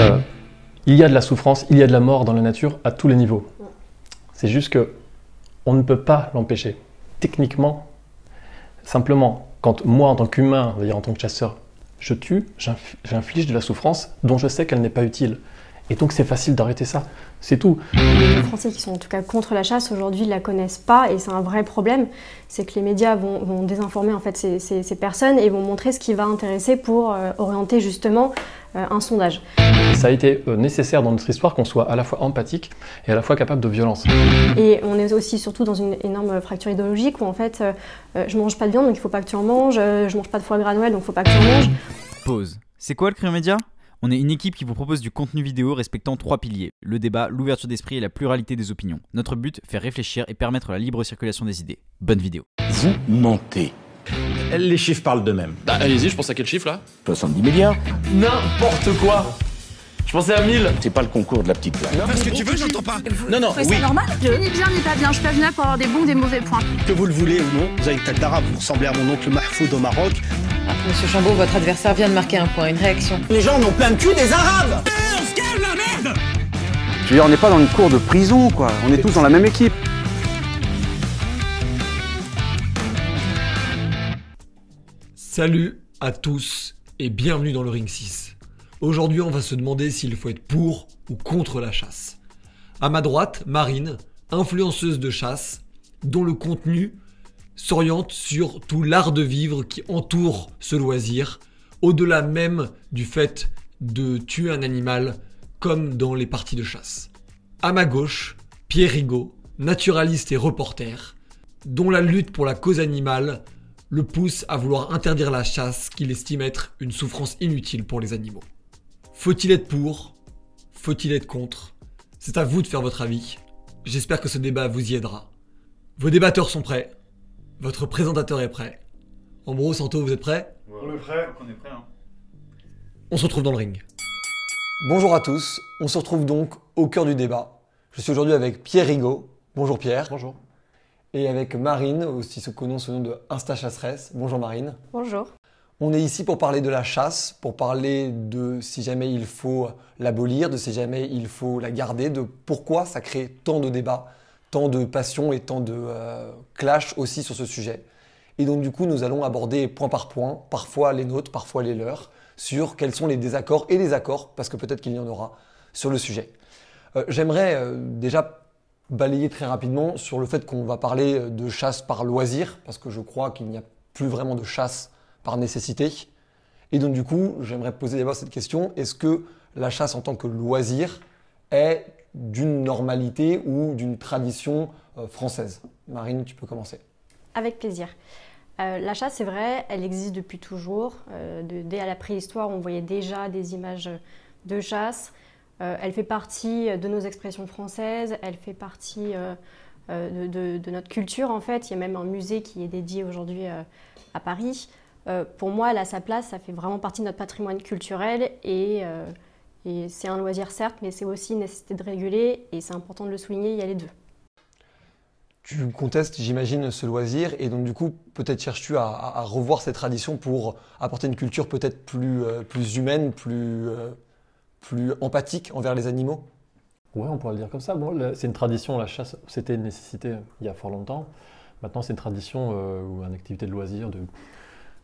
Euh, il y a de la souffrance, il y a de la mort dans la nature à tous les niveaux. C'est juste que on ne peut pas l'empêcher. Techniquement, simplement, quand moi, en tant qu'humain, en tant que chasseur, je tue, j'inflige de la souffrance dont je sais qu'elle n'est pas utile. Et donc c'est facile d'arrêter ça, c'est tout. Les Français qui sont en tout cas contre la chasse aujourd'hui ne la connaissent pas et c'est un vrai problème. C'est que les médias vont, désinformer en fait ces, personnes et vont montrer ce qui va intéresser pour euh, orienter justement euh, un sondage. Ça a été euh, nécessaire dans notre histoire qu'on soit à la fois empathique et à la fois capable de violence. Et on est aussi surtout dans une énorme fracture idéologique où en fait je mange pas de viande donc il faut pas que tu en manges, je mange pas de foie gras Noël donc il faut pas que tu en manges. Pause. C'est quoi le crime média? On est une équipe qui vous propose du contenu vidéo respectant trois piliers le débat, l'ouverture d'esprit et la pluralité des opinions. Notre but, faire réfléchir et permettre la libre circulation des idées. Bonne vidéo. Vous mentez. Les chiffres parlent d'eux-mêmes. Bah, allez-y, je pense à quel chiffre là? 70 milliards. N'importe quoi je pensais à 1000 C'est pas le concours de la petite blague. Non, parce que tu veux, j'entends pas. non, non, oui. C'est normal? Je ni bien ni pas bien, je peux venir pour avoir des bons ou des mauvais points. Que vous le voulez ou non, vous avez une tête d'arabe, vous ressemblez à mon oncle Mahfoud au Maroc. Monsieur Chambaud, votre adversaire vient de marquer un point, une réaction. Les gens n'ont plein de cul des arabes On se calme la merde Je veux dire, on n'est pas dans une cour de prison, quoi. On est tous dans la même équipe. Salut à tous et bienvenue dans le Ring 6. Aujourd'hui, on va se demander s'il faut être pour ou contre la chasse. À ma droite, Marine, influenceuse de chasse, dont le contenu s'oriente sur tout l'art de vivre qui entoure ce loisir, au-delà même du fait de tuer un animal comme dans les parties de chasse. À ma gauche, Pierre Rigaud, naturaliste et reporter, dont la lutte pour la cause animale le pousse à vouloir interdire la chasse qu'il estime être une souffrance inutile pour les animaux. Faut-il être pour? Faut-il être contre? C'est à vous de faire votre avis. J'espère que ce débat vous y aidera. Vos débatteurs sont prêts. Votre présentateur est prêt. Ambro, Santo, vous êtes prêts? On est prêts. On est prêts. Hein. On se retrouve dans le ring. Bonjour à tous. On se retrouve donc au cœur du débat. Je suis aujourd'hui avec Pierre Rigaud. Bonjour Pierre. Bonjour. Et avec Marine, aussi se connaît sous le nom de Insta Chasseresse. Bonjour Marine. Bonjour. On est ici pour parler de la chasse, pour parler de si jamais il faut l'abolir, de si jamais il faut la garder, de pourquoi ça crée tant de débats, tant de passion et tant de euh, clash aussi sur ce sujet. Et donc du coup, nous allons aborder point par point, parfois les nôtres, parfois les leurs, sur quels sont les désaccords et les accords, parce que peut-être qu'il y en aura sur le sujet. Euh, j'aimerais euh, déjà balayer très rapidement sur le fait qu'on va parler de chasse par loisir, parce que je crois qu'il n'y a plus vraiment de chasse par nécessité. Et donc du coup, j'aimerais poser d'abord cette question, est-ce que la chasse en tant que loisir est d'une normalité ou d'une tradition euh, française? Marine, tu peux commencer. Avec plaisir. Euh, la chasse, c'est vrai, elle existe depuis toujours. Euh, dès à la préhistoire, on voyait déjà des images de chasse. Elle fait partie de nos expressions françaises, elle fait partie de, de, notre culture en fait. Il y a même un musée qui est dédié aujourd'hui à Paris. Euh, pour moi, elle a sa place, ça fait vraiment partie de notre patrimoine culturel euh, et, c'est un loisir certes, mais c'est aussi une nécessité de réguler et c'est important de le souligner, il y a les deux. Tu contestes, j'imagine, ce loisir et donc du coup, peut-être cherches-tu à, revoir ces traditions pour apporter une culture peut-être plus, euh, plus humaine, plus, plus empathique envers les animaux? Oui, on pourrait le dire comme ça. Bon, c'est une tradition, la chasse, c'était une nécessité il y a fort longtemps. Maintenant, c'est une tradition ou une activité de loisir, de,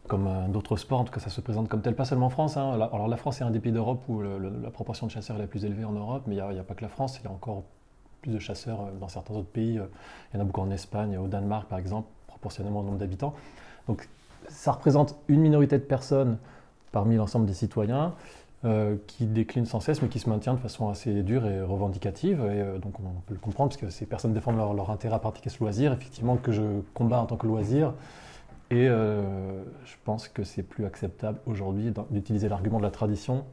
comme euh, d'autres sports, en tout cas ça se présente comme tel, pas seulement en France. Hein. Alors la France est un des pays d'Europe où la proportion de chasseurs est la plus élevée en Europe, mais il n'y a, pas que la France, il y a encore plus de chasseurs euh, dans certains autres pays. Euh, il y en a beaucoup en Espagne, au Danemark par exemple, proportionnellement au nombre d'habitants. Donc ça représente une minorité de personnes parmi l'ensemble des citoyens qui déclinent sans cesse, mais qui se maintiennent de façon assez dure et revendicative. Et donc on peut le comprendre, parce que ces personnes défendent leur, intérêt à pratiquer ce loisir, effectivement, que je combats en tant que loisir. Et euh, je pense que c'est plus acceptable aujourd'hui d'utiliser l'argument de la tradition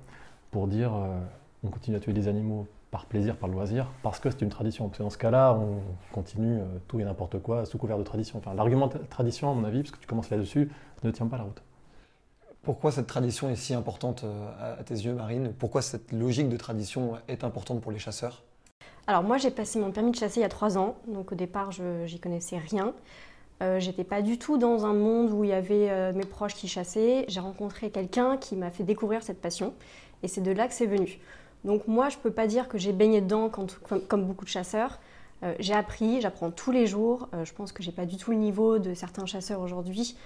pour dire euh, on continue à tuer des animaux par plaisir, par loisir, parce que c'est une tradition. Parce que dans ce cas-là, on continue euh, tout et n'importe quoi sous couvert de tradition. Enfin, l'argument de tradition, à mon avis, parce que tu commences là-dessus, ne tient pas la route. Pourquoi cette tradition est si importante à tes yeux, Marine? Pourquoi cette logique de tradition est importante pour les chasseurs? Alors moi, j'ai passé mon permis de chasser il y a trois ans, donc au départ, je j'y connaissais rien. Euh, j'étais pas du tout dans un monde où il y avait euh, mes proches qui chassaient. J'ai rencontré quelqu'un qui m'a fait découvrir cette passion et c'est de là que c'est venu. Donc moi, je ne peux pas dire que j'ai baigné dedans comme, beaucoup de chasseurs. Euh, j'ai appris, j'apprends tous les jours. Euh, je pense que j'ai pas du tout le niveau de certains chasseurs aujourd'hui.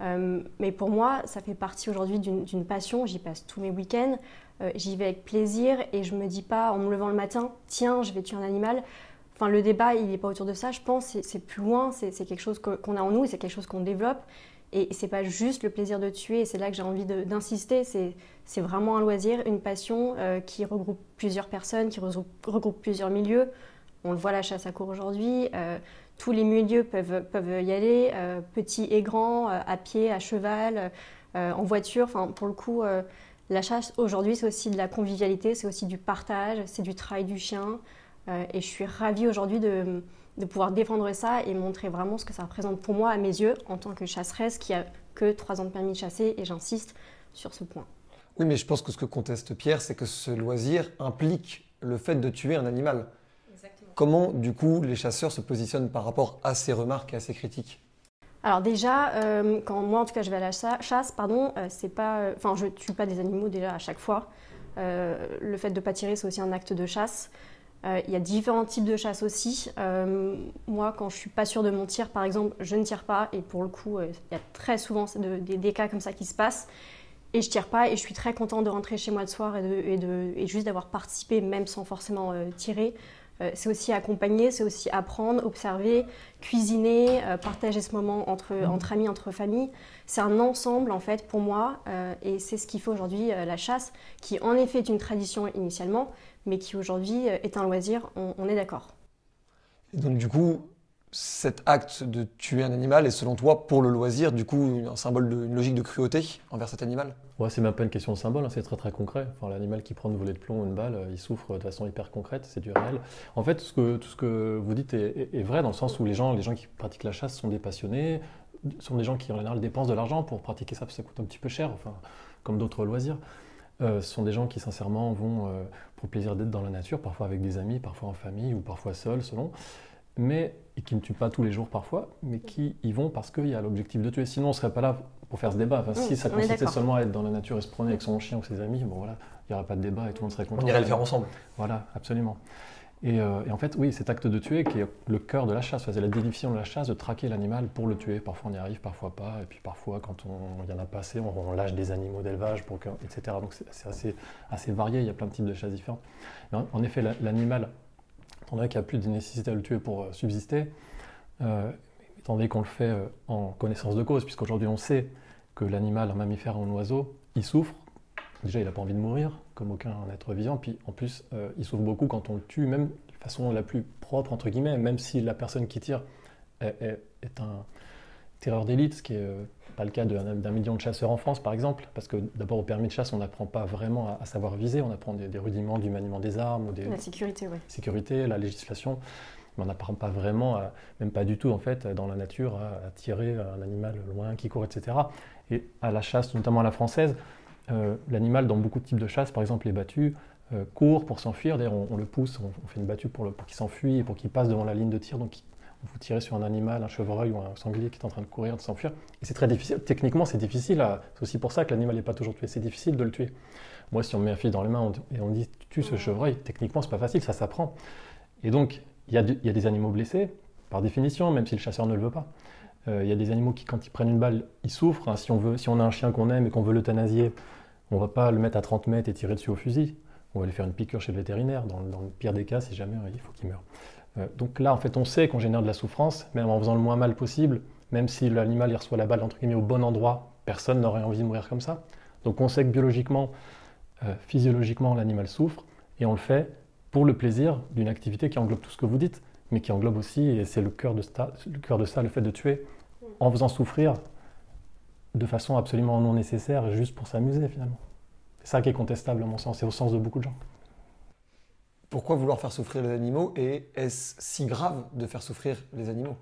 Euh, mais pour moi, ça fait partie aujourd'hui d'une passion. J'y passe tous mes week-ends. J'y vais avec plaisir et je me dis pas en me levant le matin, tiens, je vais tuer un animal. Enfin, le débat, il n'est pas autour de ça. Je pense c'est plus loin. C'est quelque chose qu'on a en nous et c'est quelque chose qu'on développe. Et c'est pas juste le plaisir de tuer, c'est là que j'ai envie d'insister, c'est vraiment un loisir, une passion qui regroupe plusieurs personnes, qui regroupe plusieurs milieux. On le voit la chasse à court aujourd'hui. Euh, tous les milieux peuvent, peuvent y aller, euh, petits et grands, euh, à pied, à cheval, en voiture. Enfin, pour le coup, la chasse aujourd'hui, c'est aussi de la convivialité, c'est aussi du partage, c'est du travail du chien. et je suis ravie aujourd'hui de, de, pouvoir défendre ça et montrer vraiment ce que ça représente pour moi, à mes yeux, en tant que chasseresse qui a que trois ans de permis de chasser. Et j'insiste sur ce point. Oui, mais je pense que ce que conteste Pierre, c'est que ce loisir implique le fait de tuer un animal. Comment, du coup, les chasseurs se positionnent par rapport à ces remarques et à ces critiques alors déjà, euh, quand moi en tout cas je vais à la chasse, pardon, euh, c'est pas, euh, enfin je tue pas des animaux déjà à chaque fois. le fait de pas tirer, c'est aussi un acte de chasse. Il y a différents types de chasse aussi. moi, quand je suis pas sûre de mon tir, par exemple, je ne tire pas et pour le coup, il y a très souvent des, cas comme ça qui se passent et je tire pas et je suis très contente de rentrer chez moi le soir et, de, et juste d'avoir participé même sans forcément tirer. Euh, c'est aussi accompagner, c'est aussi apprendre, observer, cuisiner, euh, partager ce moment entre, mmh. entre amis, entre familles. C'est un ensemble en fait pour moi euh, et c'est ce qui fait aujourd'hui la chasse, qui en effet est une tradition initialement, mais qui aujourd'hui est un loisir, on, on est d'accord. Donc du coup, cet acte de tuer un animal est selon toi pour le loisir du coup un symbole d'une logique de cruauté envers cet animal? Ouais, c'est même pas une question de symbole, hein, c'est très très concret. Enfin, l'animal qui prend une volée de plomb ou une balle, euh, il souffre de façon hyper concrète, c'est du réel. En fait, tout ce que, tout ce que vous dites est, vrai dans le sens où les gens, les gens qui pratiquent la chasse sont des passionnés, sont des gens qui en général dépensent de l'argent pour pratiquer ça, parce que ça coûte un petit peu cher, enfin, comme d'autres loisirs. Euh, ce sont des gens qui sincèrement vont euh, pour plaisir d'être dans la nature, parfois avec des amis, parfois en famille ou parfois seuls, selon mais et qui ne tuent pas tous les jours parfois, mais qui y vont parce qu'il y a l'objectif de tuer. Sinon, on ne serait pas là pour faire ce débat. si ça consistait seulement à être dans la nature et se promener avec son chien ou ses amis, bon voilà, il n'y aurait pas de débat et tout le monde serait content. On irait le faire ensemble. Voilà, absolument. Et, euh, en fait, oui, cet acte de tuer qui est le cœur de la chasse, c'est la définition de la chasse, de traquer l'animal pour le tuer. Parfois on y arrive, parfois pas. Et puis parfois, quand il y en a pas assez, on, lâche des animaux d'élevage, etc. Donc c'est assez, assez varié, il y a plein de types de chasses différentes. en effet, l'animal étant donné qu'il n'y a plus de nécessité à le tuer pour euh, subsister, euh, étant donné qu'on le fait euh, en connaissance de cause, puisqu'aujourd'hui on sait que l'animal, un mammifère ou un oiseau, il souffre. Déjà, il n'a pas envie de mourir, comme aucun être vivant. Puis en plus, il souffre beaucoup quand on le tue, même de façon la plus propre, entre guillemets, même si la personne qui tire est, un tireur d'élite, ce qui n'est pas le cas d'un million de chasseurs en France, par exemple, parce que d'abord au permis de chasse, on n'apprend pas vraiment à, savoir viser, on apprend des, rudiments du maniement des armes ou des la sécurité, oui. sécurité, la législation, mais on n'apprend pas vraiment, même pas du tout en fait, dans la nature, à, tirer un animal loin qui court, etc. Et à la chasse, notamment à la française, euh, l'animal dans beaucoup de types de chasse, par exemple les battus, euh, court pour s'enfuir. D'ailleurs, on, le pousse, on, fait une battue pour, pour qu'il s'enfuit et pour qu'il passe devant la ligne de tir, donc vous tirez sur un animal, un chevreuil ou un sanglier qui est en train de courir, de s'enfuir. Et c'est très difficile. Techniquement, c'est difficile. C'est aussi pour ça que l'animal n'est pas toujours tué. C'est difficile de le tuer. Moi, si on met un fil dans les mains et on dit tue ce chevreuil, techniquement, c'est pas facile. Ça s'apprend. Et donc, il y, a des animaux blessés, par définition, même si le chasseur ne le veut pas. Euh, il y a des animaux qui, quand ils prennent une balle, ils souffrent. Hein. Si, on veut, si on a un chien qu'on aime et qu'on veut l'euthanasier, on va pas le mettre à 30 mètres et tirer dessus au fusil. On va lui faire une piqûre chez le vétérinaire. Dans, dans le pire des cas, si jamais il faut qu'il meure. Euh, donc là, en fait, on sait qu'on génère de la souffrance, même en faisant le moins mal possible, même si l'animal il reçoit la balle entre guillemets au bon endroit, personne n'aurait envie de mourir comme ça. Donc on sait que biologiquement, euh, physiologiquement, l'animal souffre, et on le fait pour le plaisir d'une activité qui englobe tout ce que vous dites, mais qui englobe aussi, et c'est le cœur de, le cœur de ça, le fait de tuer, en faisant souffrir de façon absolument non nécessaire, juste pour s'amuser finalement. C'est ça qui est contestable à mon sens, et au sens de beaucoup de gens. Pourquoi vouloir faire souffrir les animaux et est-ce si grave de faire souffrir les animaux?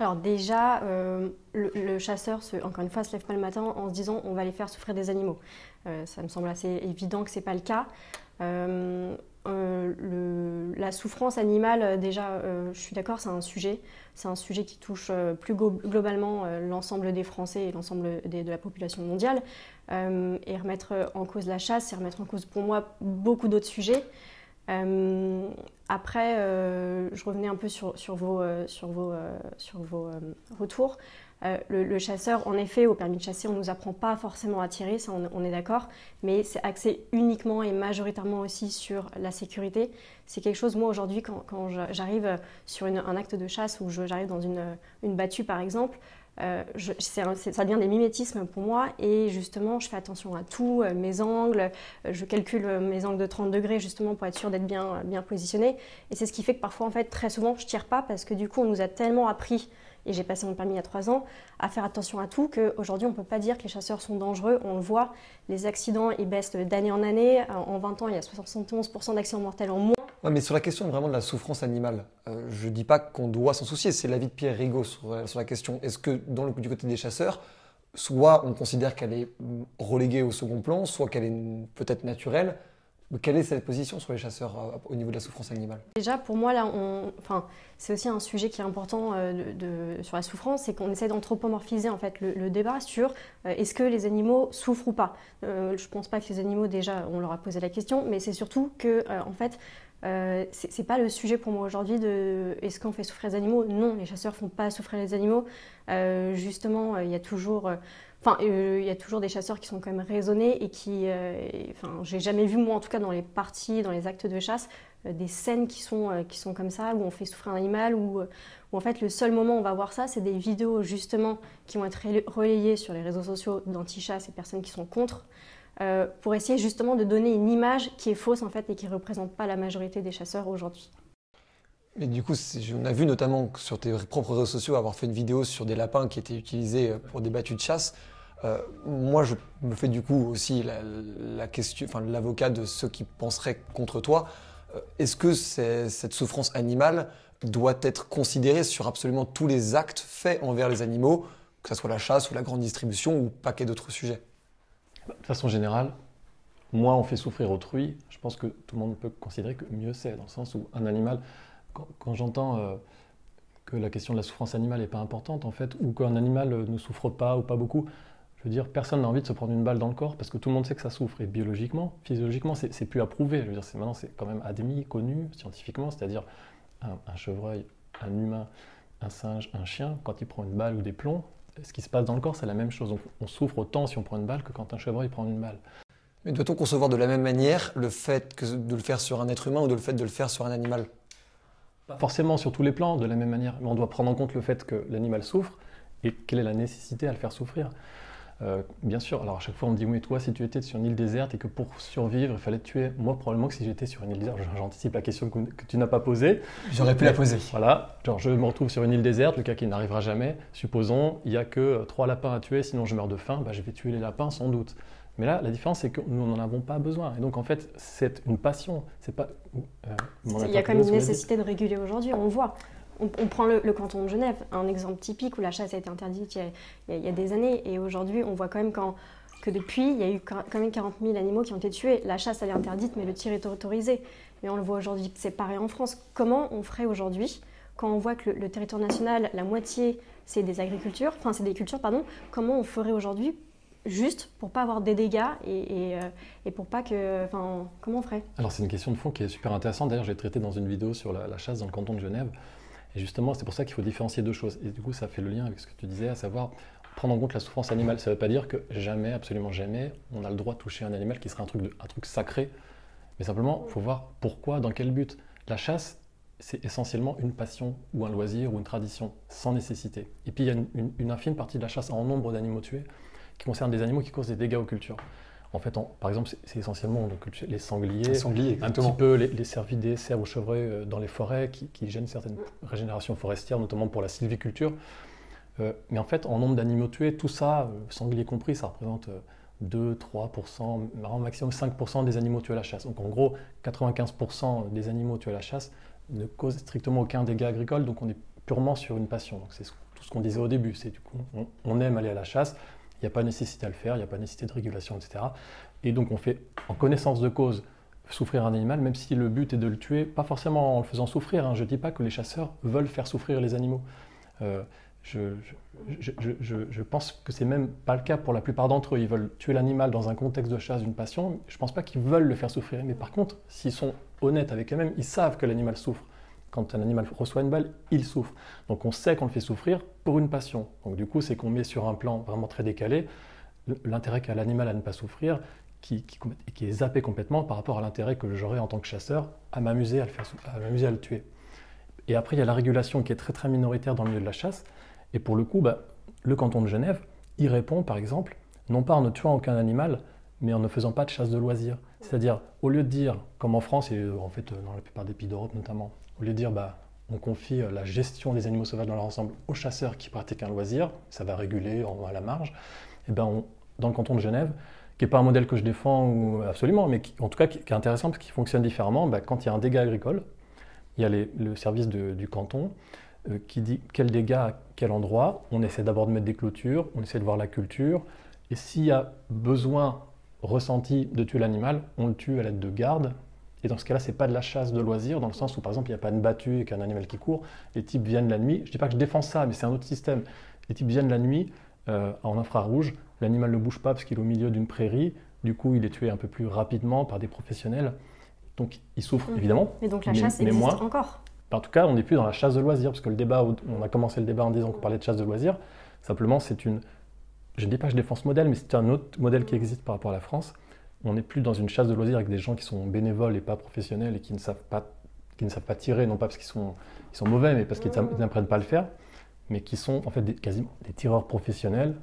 Alors déjà, euh, le, chasseur, encore une fois, se lève pas le matin en se disant on va les faire souffrir des animaux. Euh, ça me semble assez évident que ce n'est pas le cas. Euh, la souffrance animale, déjà, je suis d'accord, c'est un sujet. C'est un sujet qui touche plus globalement l'ensemble des Français et l'ensemble de la population mondiale. et remettre en cause la chasse, c'est remettre en cause pour moi beaucoup d'autres sujets. Euh, après, euh, je revenais un peu sur, sur vos, euh, sur vos, vos retours. Le, chasseur, en effet, au permis de chasser, on ne nous apprend pas forcément à tirer, ça on, est d'accord, mais c'est axé uniquement et majoritairement aussi sur la sécurité. C'est quelque chose, moi aujourd'hui, quand, quand j'arrive sur un acte de chasse ou j'arrive dans une, une battue par exemple, euh, ça devient des mimétismes pour moi et justement je fais attention à tout, euh, mes angles, euh, je calcule mes angles de 30 degrés justement pour être sûr d'être bien, bien positionné. Et c'est ce qui fait que parfois en fait très souvent je tire pas parce que du coup on nous a tellement appris et j'ai passé mon permis il y a 3 ans à faire attention à tout qu'aujourd'hui on ne peut pas dire que les chasseurs sont dangereux, on le voit, les accidents ils baissent d'année en année, en 20 ans il y a 71% d'accidents mortels en moins. Mais sur la question vraiment de la souffrance animale, euh, je ne dis pas qu'on doit s'en soucier, c'est l'avis de Pierre Rigaud sur, euh, la question. Est-ce que dans le, du côté des chasseurs, soit on considère qu'elle est reléguée au second plan, soit qu'elle est peut-être naturelle quelle est cette position sur les chasseurs euh, au niveau de la souffrance animale? Déjà, pour moi, là, enfin, c'est aussi un sujet qui est important de, sur la souffrance, c'est qu'on essaie d'anthropomorphiser en fait le, débat sur est-ce que les animaux souffrent ou pas? je ne pense pas que les animaux, déjà, on leur a posé la question, mais c'est surtout que, en fait, euh, c'est pas le sujet pour moi aujourd'hui de est-ce qu'on fait souffrir les animaux? Non, les chasseurs font pas souffrir les animaux. Euh, justement, il y a toujours, euh, enfin, il y a toujours des chasseurs qui sont quand même raisonnés et qui, enfin, j'ai jamais vu moi en tout cas dans les parties, dans les actes de chasse, des scènes qui sont qui sont comme ça où on fait souffrir un animal ou où en fait le seul moment où on va voir ça, c'est des vidéos justement qui vont être relayées sur les réseaux sociaux d'anti-chasse et personnes qui sont contre. Euh, pour essayer justement de donner une image qui est fausse en fait et qui ne représente pas la majorité des chasseurs aujourd'hui. Mais du coup, on a vu notamment sur tes propres réseaux sociaux avoir fait une vidéo sur des lapins qui étaient utilisés euh, pour des battues de chasse. Euh, moi, je me fais du coup aussi la, question, enfin l'avocat de ceux qui penseraient contre toi. Est-ce que cette souffrance animale doit être considérée sur absolument tous les actes faits envers les animaux, que ce soit la chasse ou la grande distribution ou paquet d'autres sujets? De façon générale, moins on fait souffrir autrui, je pense que tout le monde peut considérer que mieux c'est, dans le sens où un animal, quand, j'entends euh, que la question de la souffrance animale n'est pas importante, en fait, ou qu'un animal ne souffre pas ou pas beaucoup, je veux dire, personne n'a envie de se prendre une balle dans le corps parce que tout le monde sait que ça souffre. Et biologiquement, physiologiquement, c'est plus à prouver. Je veux dire, maintenant, c'est quand même admis, connu scientifiquement, c'est-à-dire un chevreuil, un humain, un singe, un chien, quand il prend une balle ou des plombs, ce qui se passe dans le corps, c'est la même chose. On, souffre autant si on prend une balle que quand un chevreuil prend une balle. Mais doit-on concevoir de la même manière le fait que de le faire sur un être humain ou de le fait de le faire sur un animal? Pas forcément sur tous les plans, de la même manière. Mais on doit prendre en compte le fait que l'animal souffre et quelle est la nécessité à le faire souffrir. Euh, bien sûr, alors à chaque fois on me dit oui, toi si tu étais sur une île déserte et que pour survivre il fallait te tuer, moi probablement que si j'étais sur une île déserte, j'anticipe la question que, tu n'as pas posée. J'aurais pu la poser. Voilà, genre je me retrouve sur une île déserte, le cas qui n'arrivera jamais, supposons il n'y a que euh, trois lapins à tuer, sinon je meurs de faim, bah, je vais tuer les lapins sans doute. Mais là, la différence, c'est que nous n'en avons pas besoin. Et donc, en fait, c'est une passion. C'est pas. Euh, il y a quand même une nécessité de réguler aujourd'hui. On voit. On, prend le, canton de Genève, un exemple typique où la chasse a été interdite il y a, des années, et aujourd'hui on voit quand même que depuis, il y a eu quand même 40 000 animaux qui ont été tués. La chasse, elle est interdite, mais le tir est autorisé. Mais on le voit aujourd'hui, c'est pareil en France. Comment on ferait aujourd'hui, quand on voit que le, territoire national, la moitié, c'est des agricultures, enfin c'est des cultures, pardon, comment on ferait aujourd'hui juste pour pas avoir des dégâts et, et, euh, pour pas que. Comment on ferait? Alors, c'est une question de fond qui est super intéressante. D'ailleurs, j'ai traité dans une vidéo sur la, chasse dans le canton de Genève. Et justement, c'est pour ça qu'il faut différencier deux choses. Et du coup, ça fait le lien avec ce que tu disais, à savoir prendre en compte la souffrance animale. Ça ne veut pas dire que jamais, absolument jamais, on a le droit de toucher un animal qui serait un truc, sacré. Mais simplement, il faut voir pourquoi, dans quel but. La chasse, c'est essentiellement une passion ou un loisir ou une tradition, sans nécessité. Et puis, il y a une, une infime partie de la chasse en nombre d'animaux tués qui concerne des animaux qui causent des dégâts aux cultures. En fait, par exemple, c'est essentiellement donc, les sangliers, un petit peu les, cervidés, cerfs ou chevreuils euh, dans les forêts qui, gênent certaines régénérations forestières, notamment pour la sylviculture. Euh, mais en fait, en nombre d'animaux tués, tout ça, euh, sangliers compris, ça représente 2, 3%, maximum 5% des animaux tués à la chasse. Donc en gros, 95% des animaux tués à la chasse ne causent strictement aucun dégât agricole, donc on est purement sur une passion. C'est tout ce qu'on disait au début, c'est du coup, on aime aller à la chasse, n'y a pas nécessité à le faire, il n'y a pas nécessité de régulation, etc. Et donc on fait en connaissance de cause souffrir un animal, même si le but est de le tuer, pas forcément en le faisant souffrir. hein. Je ne dis pas que les chasseurs veulent faire souffrir les animaux. Euh, je, pense que c'est même pas le cas pour la plupart d'entre eux. Ils veulent tuer l'animal dans un contexte de chasse, d'une passion. Je pense pas qu'ils veulent le faire souffrir. Mais par contre, s'ils sont honnêtes avec eux-mêmes, ils savent que l'animal souffre. Quand un animal reçoit une balle, il souffre. Donc on sait qu'on le fait souffrir pour une passion. Donc du coup, c'est qu'on met sur un plan vraiment très décalé l'intérêt qu'a l'animal à ne pas souffrir, qui, est zappé complètement par rapport à l'intérêt que j'aurais en tant que chasseur à m'amuser à, le tuer. Et après, il y a la régulation qui est très très minoritaire dans le milieu de la chasse. Et pour le coup, bah, le canton de Genève y répond, par exemple, non pas en ne tuant aucun animal, mais en ne faisant pas de chasse de loisirs. C'est-à-dire, au lieu de dire, comme en France et en fait dans la plupart des pays d'Europe notamment, au lieu de dire, bah, on confie la gestion des animaux sauvages dans leur ensemble aux chasseurs qui pratiquent un loisir, ça va réguler à la marge, et ben dans le canton de Genève, qui n'est pas un modèle que je défends absolument, mais qui, en tout cas qui, est intéressant parce qu'il fonctionne différemment. Bah, quand il y a un dégât agricole, il y a le service du canton euh, qui dit quel dégât à quel endroit. On essaie d'abord de mettre des clôtures, on essaie de voir la culture, et s'il y a besoin ressenti de tuer l'animal, on le tue à l'aide de garde. Et dans ce cas-là, ce n'est pas de la chasse de loisirs, dans le sens où, par exemple, il n'y a pas une battue et qu'un animal qui court. Les types viennent la nuit. Je ne dis pas que je défends ça, mais c'est un autre système. Les types viennent la nuit euh, en infrarouge, l'animal ne bouge pas parce qu'il est au milieu d'une prairie, du coup il est tué un peu plus rapidement par des professionnels, donc il souffre mmh. évidemment. Et donc la chasse mais, existe moins. encore En tout cas, on n'est plus dans la chasse de loisirs, parce que le débat, on a commencé le débat en disant qu'on parlait de chasse de loisirs, simplement c'est une... Je ne dis pas que je défends ce modèle, mais c'est un autre modèle qui existe par rapport à la France. On n'est plus dans une chasse de loisirs avec des gens qui sont bénévoles et pas professionnels et qui ne savent pas, qui ne savent pas tirer, non pas parce qu'ils sont, ils sont mauvais, mais parce qu'ils mmh. n'apprennent pas à le faire mais qui sont en fait des, quasiment des tireurs professionnels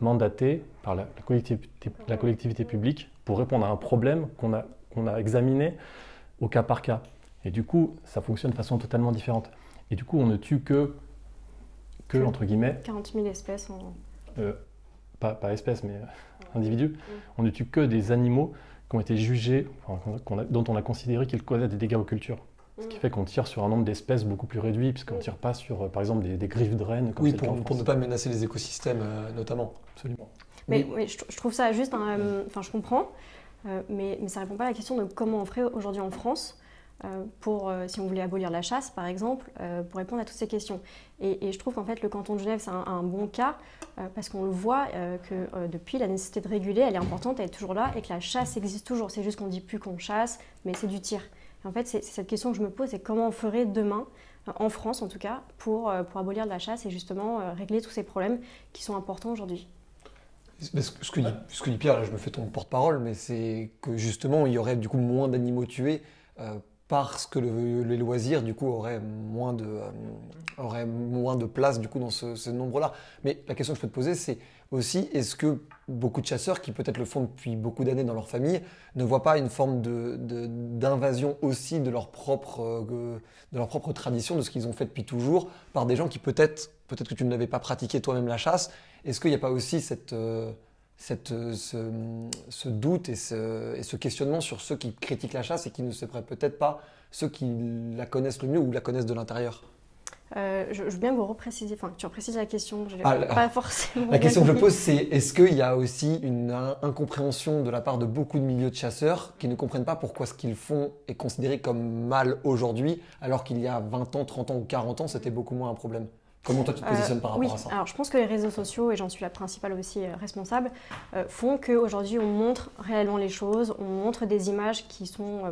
mandatés par la, la, collectivité, la, collectivité, publique pour répondre à un problème qu'on a, qu'on a examiné au cas par cas. Et du coup, ça fonctionne de façon totalement différente. Et du coup, on ne tue que, que, que entre guillemets... 40 000 espèces en... Euh, pas, pas, espèces, mais individus. Mmh. On ne tue que des animaux qui ont été jugés, enfin, a, dont on a considéré qu'ils causaient des dégâts aux cultures. Ce qui fait qu'on tire sur un nombre d'espèces beaucoup plus réduit, puisqu'on ne tire pas sur, euh, par exemple, des, des griffes de rennes. oui, pour, pour, ne pas menacer les écosystèmes, euh, notamment. Absolument. Mais, oui. je, je, trouve ça juste, enfin, euh, je comprends, euh, mais, mais, ça ne répond pas à la question de comment on ferait aujourd'hui en France pour, si on voulait abolir la chasse, par exemple, pour répondre à toutes ces questions. Et, je trouve qu'en fait, le canton de Genève, c'est un, bon cas, parce qu'on le voit que depuis, la nécessité de réguler, elle est importante, elle est toujours là, et que la chasse existe toujours. C'est juste qu'on ne dit plus qu'on chasse, mais c'est du tir. En fait, c'est cette question que je me pose, c'est comment on ferait demain, en France en tout cas, pour, pour abolir la chasse et justement euh, régler tous ces problèmes qui sont importants aujourd'hui. Ce, que dit, que Pierre, là, je me fais ton porte-parole, mais c'est que justement, il y aurait du coup moins d'animaux tués euh, parce que le, les loisirs, du coup, auraient moins de, euh, auraient moins de place du coup dans ce, nombre-là. Mais la question que je peux te poser, c'est aussi, est-ce que beaucoup de chasseurs qui peut-être le font depuis beaucoup d'années dans leur famille ne voient pas une forme d'invasion de, aussi de leur, propre, euh, de leur propre tradition, de ce qu'ils ont fait depuis toujours, par des gens qui peut-être, peut-être que tu ne l'avais pas pratiqué toi-même la chasse, est-ce qu'il n'y a pas aussi cette, euh, cette, ce, ce, doute et ce, et ce, questionnement sur ceux qui critiquent la chasse et qui ne seraient peut-être pas ceux qui la connaissent le mieux ou la connaissent de l'intérieur euh, je, je, veux bien vous repréciser, enfin, tu reprécises la question, je ah, pas forcément. La question que je pose, c'est est-ce qu'il y a aussi une incompréhension de la part de beaucoup de milieux de chasseurs qui ne comprennent pas pourquoi ce qu'ils font est considéré comme mal aujourd'hui, alors qu'il y a 20 ans, 30 ans ou 40 ans, c'était beaucoup moins un problème? Comment toi tu te positionnes euh, par rapport oui. à ça? Alors je pense que les réseaux sociaux, et j'en suis la principale aussi euh, responsable, euh, font qu'aujourd'hui on montre réellement les choses, on montre des images qui sont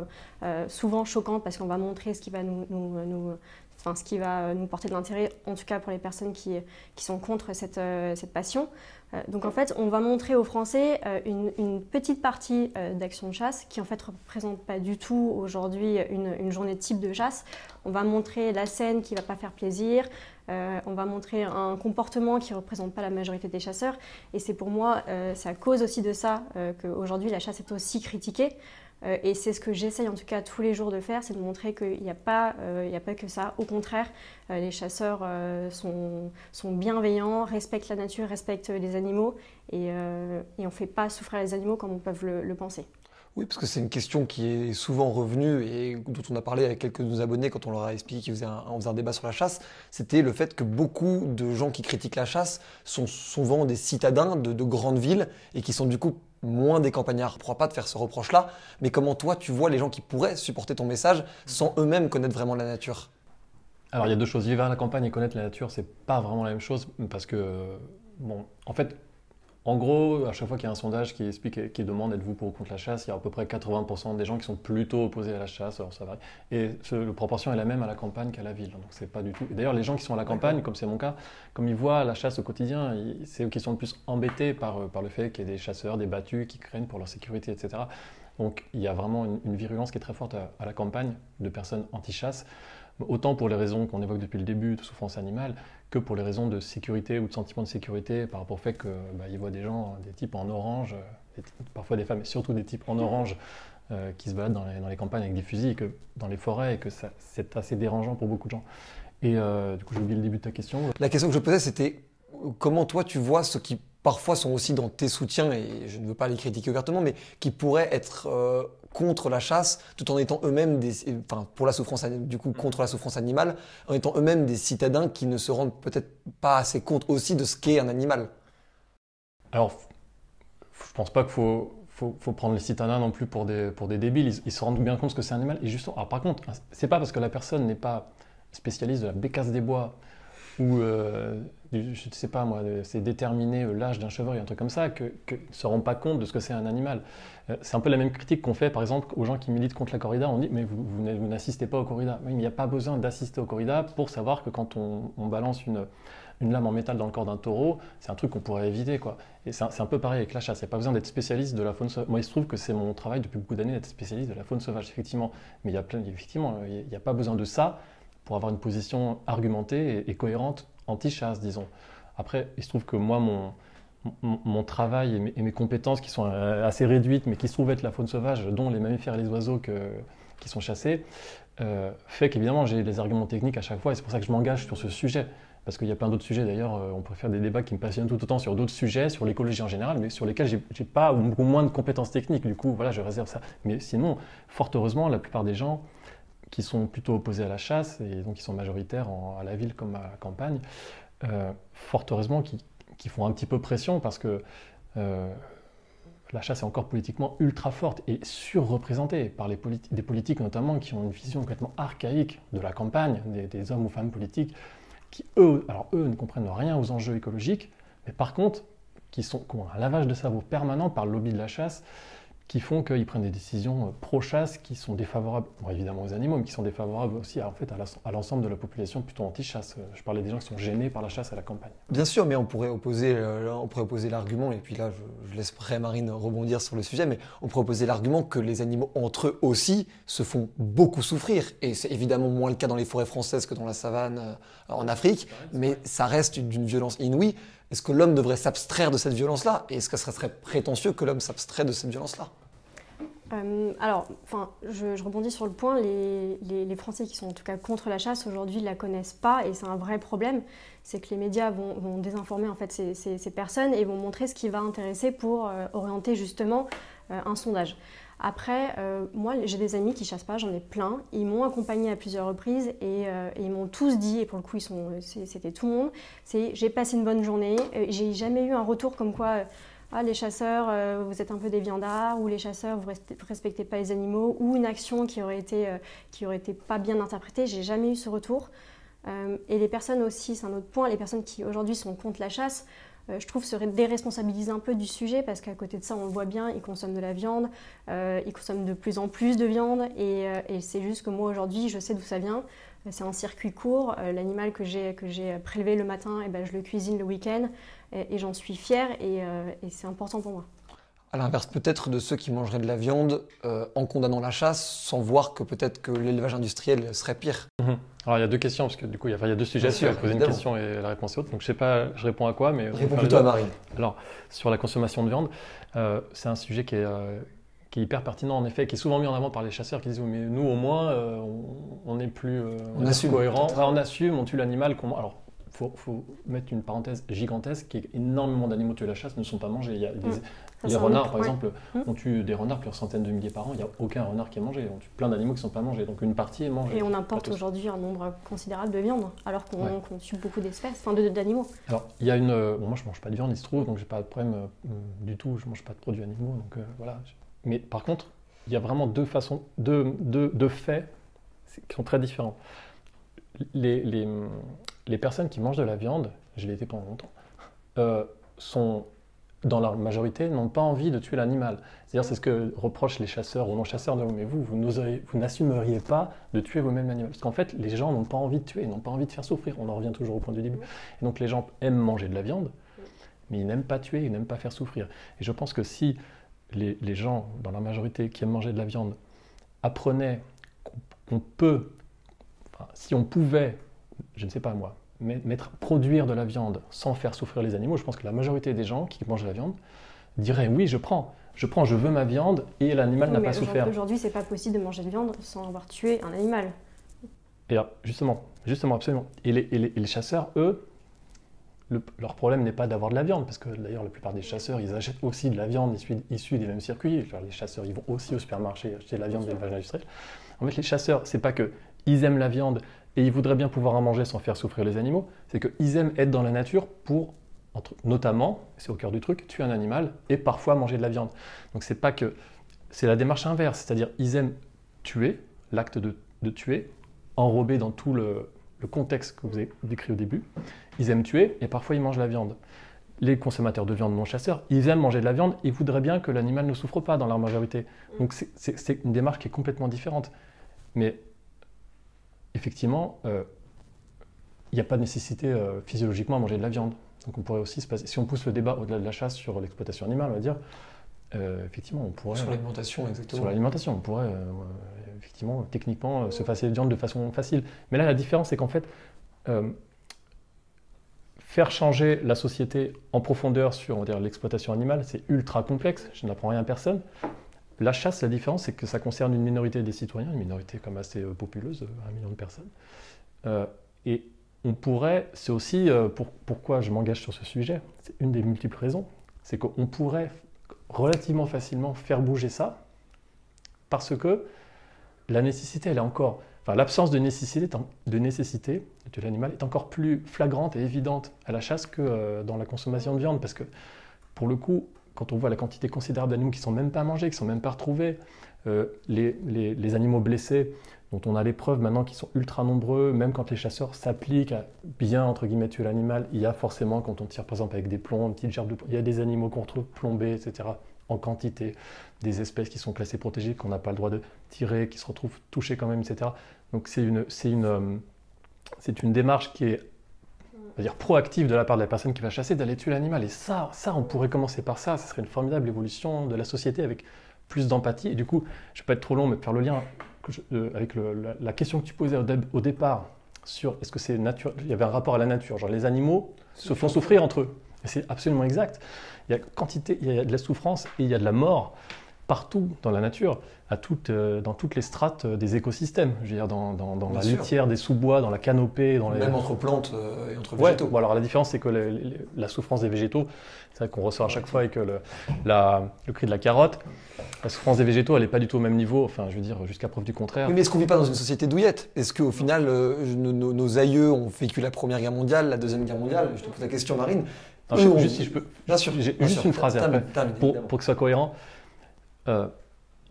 souvent choquantes parce qu'on va montrer ce qui va nous, nous, nous enfin, ce qui va nous porter de l'intérêt, en tout cas pour les personnes qui, qui sont contre cette, euh, cette passion. Euh, donc en fait, on va montrer aux Français euh, une, une, petite partie d'action de chasse qui en fait représente pas du tout aujourd'hui une, une, journée type de chasse. On va montrer la scène qui va pas faire plaisir, on va montrer un comportement qui représente pas la majorité des chasseurs. Et c'est pour moi, c'est à cause aussi de ça qu'aujourd'hui la chasse est aussi critiquée. Euh, et c'est ce que j'essaye en tout cas tous les jours de faire, c'est de montrer qu'il n'y a, pas, euh, a pas que ça. Au contraire, euh, les chasseurs euh, sont, sont, bienveillants, respectent la nature, respectent les animaux et, et on ne fait pas souffrir les animaux comme on peut le penser. Oui, parce que c'est une question qui est souvent revenue et dont on a parlé avec quelques de nos abonnés quand on leur a expliqué qu'ils faisaient un, on faisait un débat sur la chasse. C'était le fait que beaucoup de gens qui critiquent la chasse sont souvent des citadins de, de grandes villes et qui sont du coup moins des campagnards. Je ne pas te faire ce reproche-là, mais comment toi tu vois les gens qui pourraient supporter ton message sans eux-mêmes connaître vraiment la nature? Alors il y a deux choses. Vivre à la campagne et connaître la nature, c'est pas vraiment la même chose parce que, bon, en fait, en gros, à chaque fois qu'il y a un sondage qui explique, qui demande êtes-vous pour ou contre la chasse, il y a à peu près 80% des gens qui sont plutôt opposés à la chasse. Alors ça varie. Et ce, la proportion est la même à la campagne qu'à la ville. Donc c'est pas du tout. D'ailleurs, les gens qui sont à la campagne, comme c'est mon cas, comme ils voient la chasse au quotidien, c'est eux qui sont le plus embêtés par, par le fait qu'il y ait des chasseurs, des battus qui craignent pour leur sécurité, etc. Donc il y a vraiment une, une virulence qui est très forte à, à la campagne de personnes anti-chasse autant pour les raisons qu'on évoque depuis le début de souffrance animale que pour les raisons de sécurité ou de sentiment de sécurité par rapport au fait qu'ils bah, voient des gens, des types en orange, des parfois des femmes, mais surtout des types en orange euh, qui se baladent dans les, campagnes avec des fusils, et que, dans les forêts, et que c'est assez dérangeant pour beaucoup de gens. Et euh, du coup, j'ai oublié le début de ta question. La question que je posais, c'était comment toi tu vois ceux qui parfois sont aussi dans tes soutiens, et je ne veux pas les critiquer ouvertement, mais qui pourraient être euh, contre la chasse, tout en étant eux-mêmes des, enfin pour la souffrance, du coup contre la souffrance animale, en étant eux-mêmes des citadins qui ne se rendent peut-être pas assez compte aussi de ce qu'est un animal. Alors, je pense pas qu'il faut, faut, faut, prendre les citadins non plus pour des, pour des débiles. Ils, se rendent bien compte que c'est un animal. Et justement, alors par contre, c'est pas parce que la personne n'est pas spécialiste de la bécasse des bois ou euh, je ne sais pas moi, c'est déterminer l'âge d'un chevreuil, un truc comme ça, que, ne se rend pas compte de ce que c'est un animal. Euh, c'est un peu la même critique qu'on fait, par exemple, aux gens qui militent contre la corrida. On dit, mais vous, n'assistez pas au corrida. Mais il n'y a pas besoin d'assister au corrida pour savoir que quand on, balance une, lame en métal dans le corps d'un taureau, c'est un truc qu'on pourrait éviter. Quoi. Et c'est un, peu pareil avec la chasse. Il n'y a pas besoin d'être spécialiste de la faune sauvage. Moi, il se trouve que c'est mon travail depuis beaucoup d'années d'être spécialiste de la faune sauvage, effectivement. Mais il y a il n'y a pas besoin de ça pour avoir une position argumentée et, cohérente anti-chasse, disons. Après, il se trouve que moi, mon, travail et mes, compétences, qui sont assez réduites, mais qui se trouvent être la faune sauvage, dont les mammifères et les oiseaux qui sont chassés, euh, fait qu'évidemment, j'ai des arguments techniques à chaque fois, et c'est pour ça que je m'engage sur ce sujet. Parce qu'il y a plein d'autres sujets, d'ailleurs, euh, on peut faire des débats qui me passionnent tout autant sur d'autres sujets, sur l'écologie en général, mais sur lesquels j'ai pas ou beaucoup moins de compétences techniques. Du coup, voilà, je réserve ça. Mais sinon, fort heureusement, la plupart des gens qui sont plutôt opposés à la chasse, et donc qui sont majoritaires à la ville comme à la campagne, euh, fort heureusement qui, qui, font un petit peu pression parce que euh, la chasse est encore politiquement ultra forte et surreprésentée par les des politiques notamment qui ont une vision complètement archaïque de la campagne, des, des, hommes ou femmes politiques, qui eux, alors eux ne comprennent rien aux enjeux écologiques, mais par contre qui, sont, qui ont un lavage de cerveau permanent par le lobby de la chasse qui font qu'ils prennent des décisions pro-chasse qui sont défavorables, évidemment aux animaux, mais qui sont défavorables aussi à, en fait, à l'ensemble de la population plutôt anti-chasse. Je parlais des gens qui sont gênés par la chasse à la campagne. Bien sûr, mais on pourrait opposer, euh, on opposer l'argument, et puis là je, je laisserai Marine rebondir sur le sujet, mais on pourrait opposer l'argument que les animaux entre eux aussi se font beaucoup souffrir. Et c'est évidemment moins le cas dans les forêts françaises que dans la savane euh, en Afrique, mais ça reste d'une violence inouïe. Est-ce que l'homme devrait s'abstraire de cette violence-là? Et est-ce que ce serait prétentieux que l'homme s'abstrait de cette violence-là? Euh, alors, enfin, je, je, rebondis sur le point. Les, les, les, Français qui sont en tout cas contre la chasse aujourd'hui la connaissent pas et c'est un vrai problème. C'est que les médias vont, vont désinformer en fait ces, ces, ces, personnes et vont montrer ce qui va intéresser pour euh, orienter justement euh, un sondage. Après, euh, moi, j'ai des amis qui chassent pas, j'en ai plein. Ils m'ont accompagné à plusieurs reprises et, euh, et ils m'ont tous dit, et pour le coup, c'était tout le monde, c'est j'ai passé une bonne journée. J'ai jamais eu un retour comme quoi, euh, ah, les chasseurs, euh, vous êtes un peu des viandards, ou les chasseurs, vous ne respectez pas les animaux, ou une action qui aurait été, euh, qui aurait été pas bien interprétée. J'ai jamais eu ce retour. Euh, et les personnes aussi, c'est un autre point, les personnes qui aujourd'hui sont contre la chasse, je trouve, se déresponsabiliser un peu du sujet parce qu'à côté de ça, on le voit bien, ils consomment de la viande, euh, ils consomment de plus en plus de viande et, euh, et c'est juste que moi aujourd'hui, je sais d'où ça vient. C'est un circuit court. Euh, L'animal que j'ai prélevé le matin, et eh ben, je le cuisine le week-end et, j'en suis fière et c'est important pour moi. À l'inverse peut-être de ceux qui mangeraient de la viande euh, en condamnant la chasse sans voir que peut-être que l'élevage industriel serait pire. Mmh. Alors il y a deux questions parce que du coup il y a, il y a deux sujets. Tu vas poser une question et la réponse est autre. Donc je sais pas, je réponds à quoi, mais réponds plutôt à Marie. Alors sur la consommation de viande, euh, c'est un sujet qui est euh, qui est hyper pertinent en effet, qui est souvent mis en avant par les chasseurs qui disent mais nous au moins on, on, est plus, on, on assume, cohérent, on assume, on tue l'animal. Alors faut, faut mettre une parenthèse gigantesque qui est énormément d'animaux tués à la chasse ne sont pas mangés. Il y a des- Mm. Ça, les un renards, autre par exemple, Mm. on tue des renards plusieurs centaines de milliers par an. Il n'y a aucun renard qui est mangé. On tue plein d'animaux qui ne sont pas mangés. Donc une partie est mangée. Et on importe aujourd'hui un nombre considérable de viande, alors qu'on Ouais. tue beaucoup d'espèces, enfin de- d'animaux. Alors, il y a une. euh, bon, moi, je mange pas de viande, il se trouve, donc j'ai pas de problème euh, du tout. Je mange pas de produits animaux, donc euh, voilà. Mais par contre, il y a vraiment deux façons, deux, deux, deux faits qui sont très différents. Les, les, les personnes qui mangent de la viande, je l'ai été pendant longtemps, euh, sont dans leur majorité n'ont pas envie de tuer l'animal. C'est-à-dire, c'est ce que reprochent les chasseurs ou non-chasseurs. Non, mais vous, vous n'assumeriez pas de tuer vous-même l'animal. Parce qu'en fait, les gens n'ont pas envie de tuer, n'ont pas envie de faire souffrir. On en revient toujours au point du début. Et donc, les gens aiment manger de la viande, mais ils n'aiment pas tuer, ils n'aiment pas faire souffrir. Et je pense que si les, les gens, dans la majorité, qui aiment manger de la viande, apprenaient qu'on peut, si on pouvait, je ne sais pas moi, met- mettre, produire de la viande sans faire souffrir les animaux, je pense que la majorité des gens qui mangent de la viande diraient oui, je prends, je prends, je veux ma viande et l'animal Oui, n'a pas souffert. Aujourd'hui, c'est pas possible de manger de viande sans avoir tué un animal. Et alors, justement, justement, absolument. Et les, et les- et les chasseurs, eux, le- leur problème n'est pas d'avoir de la viande, parce que d'ailleurs, la plupart des chasseurs, ils achètent aussi de la viande issue, issue des mêmes circuits. Les chasseurs, ils vont aussi au supermarché acheter de la viande d'élevage industriel. En fait, les chasseurs, c'est pas que ils aiment la viande et ils voudraient bien pouvoir en manger sans faire souffrir les animaux, c'est qu'ils aiment être dans la nature pour, entre- notamment, c'est au cœur du truc, tuer un animal et parfois manger de la viande. Donc c'est pas que c'est la démarche inverse, c'est-à-dire ils aiment tuer, l'acte de, de tuer, enrobé dans tout le, le contexte que vous avez décrit au début. Ils aiment tuer et parfois ils mangent la viande. Les consommateurs de viande non chasseurs, ils aiment manger de la viande et voudraient bien que l'animal ne souffre pas dans leur majorité. Donc c'est- c'est c'est une démarche qui est complètement différente. Mais effectivement, euh, il n'y a pas de nécessité euh, physiologiquement à manger de la viande. Donc on pourrait aussi se passer, si on pousse le débat au-delà de la chasse sur l'exploitation animale, on va dire, euh, effectivement, on pourrait... Sur l'alimentation, exactement. Sur l'alimentation, on pourrait euh, effectivement, techniquement, euh, se passer de viande de façon facile. Mais là, la différence, c'est qu'en fait, euh, faire changer la société en profondeur sur l'exploitation animale, c'est ultra complexe. Je n'apprends rien à personne. La chasse, la différence, c'est que ça concerne une minorité des citoyens, une minorité comme assez euh, populeuse, euh, un million de personnes. Euh, et on pourrait, c'est aussi pour- pourquoi je m'engage sur ce sujet, c'est une des multiples raisons, c'est qu'on pourrait relativement facilement faire bouger ça parce que la nécessité, elle est encore, enfin l'absence de nécessité, de nécessité de l'animal est encore plus flagrante et évidente à la chasse que dans la consommation de viande, parce que pour le coup, quand on voit la quantité considérable d'animaux qui sont même pas mangés, qui sont même pas retrouvés, euh, les, les- animaux blessés dont on a les preuves maintenant qui sont ultra nombreux, même quand les chasseurs s'appliquent à bien entre guillemets tuer l'animal, il y a forcément quand on tire par exemple avec des plombs, une petite gerbe de il y a des animaux qu'on retrouve plombés, etc. en quantité, des espèces qui sont classées protégées qu'on n'a pas le droit de tirer, qui se retrouvent touchées quand même, etc. Donc c'est une, une, euh, c'est une démarche qui est dire, proactive de la part de la personne qui va chasser d'aller tuer l'animal. Et ça, ça, on pourrait commencer par ça. Ce serait une formidable évolution de la société avec plus d'empathie. Et du coup, je ne vais pas être trop long, mais faire le lien euh, avec le- la, la question que tu posais au, dé- au départ sur est-ce que c'est nature. Il y avait un rapport à la nature. Genre, les animaux se font souffrir entre eux. Et c'est absolument exact. Il y a quantité, il y a de la souffrance et il y a de la mort partout dans la nature, à toutes, euh, dans toutes les strates euh, des écosystèmes. Je veux dire, dans, dans- dans Bien la sûr. litière des sous-bois, dans la canopée, dans les... Même entre plantes euh, et entre Ouais, végétaux. bon, alors la différence, c'est que la souffrance des végétaux, c'est vrai qu'on ressort à chaque fois avec le, la- le cri de la carotte. La souffrance des végétaux, elle n'est pas du tout au même niveau, enfin, je veux dire, jusqu'à preuve du contraire. Oui, mais est-ce qu'on vit pas dans une société douillette? Est-ce qu'au final, euh, nos, aïeux ont vécu la Première Guerre mondiale, la Deuxième Guerre mondiale? Je te pose la question, Marine. Non, je- juste si je peux, Bien sûr. j'ai juste sûr. une phrase et Termine, après, termine, pour, pour que ce soit cohérent. Euh,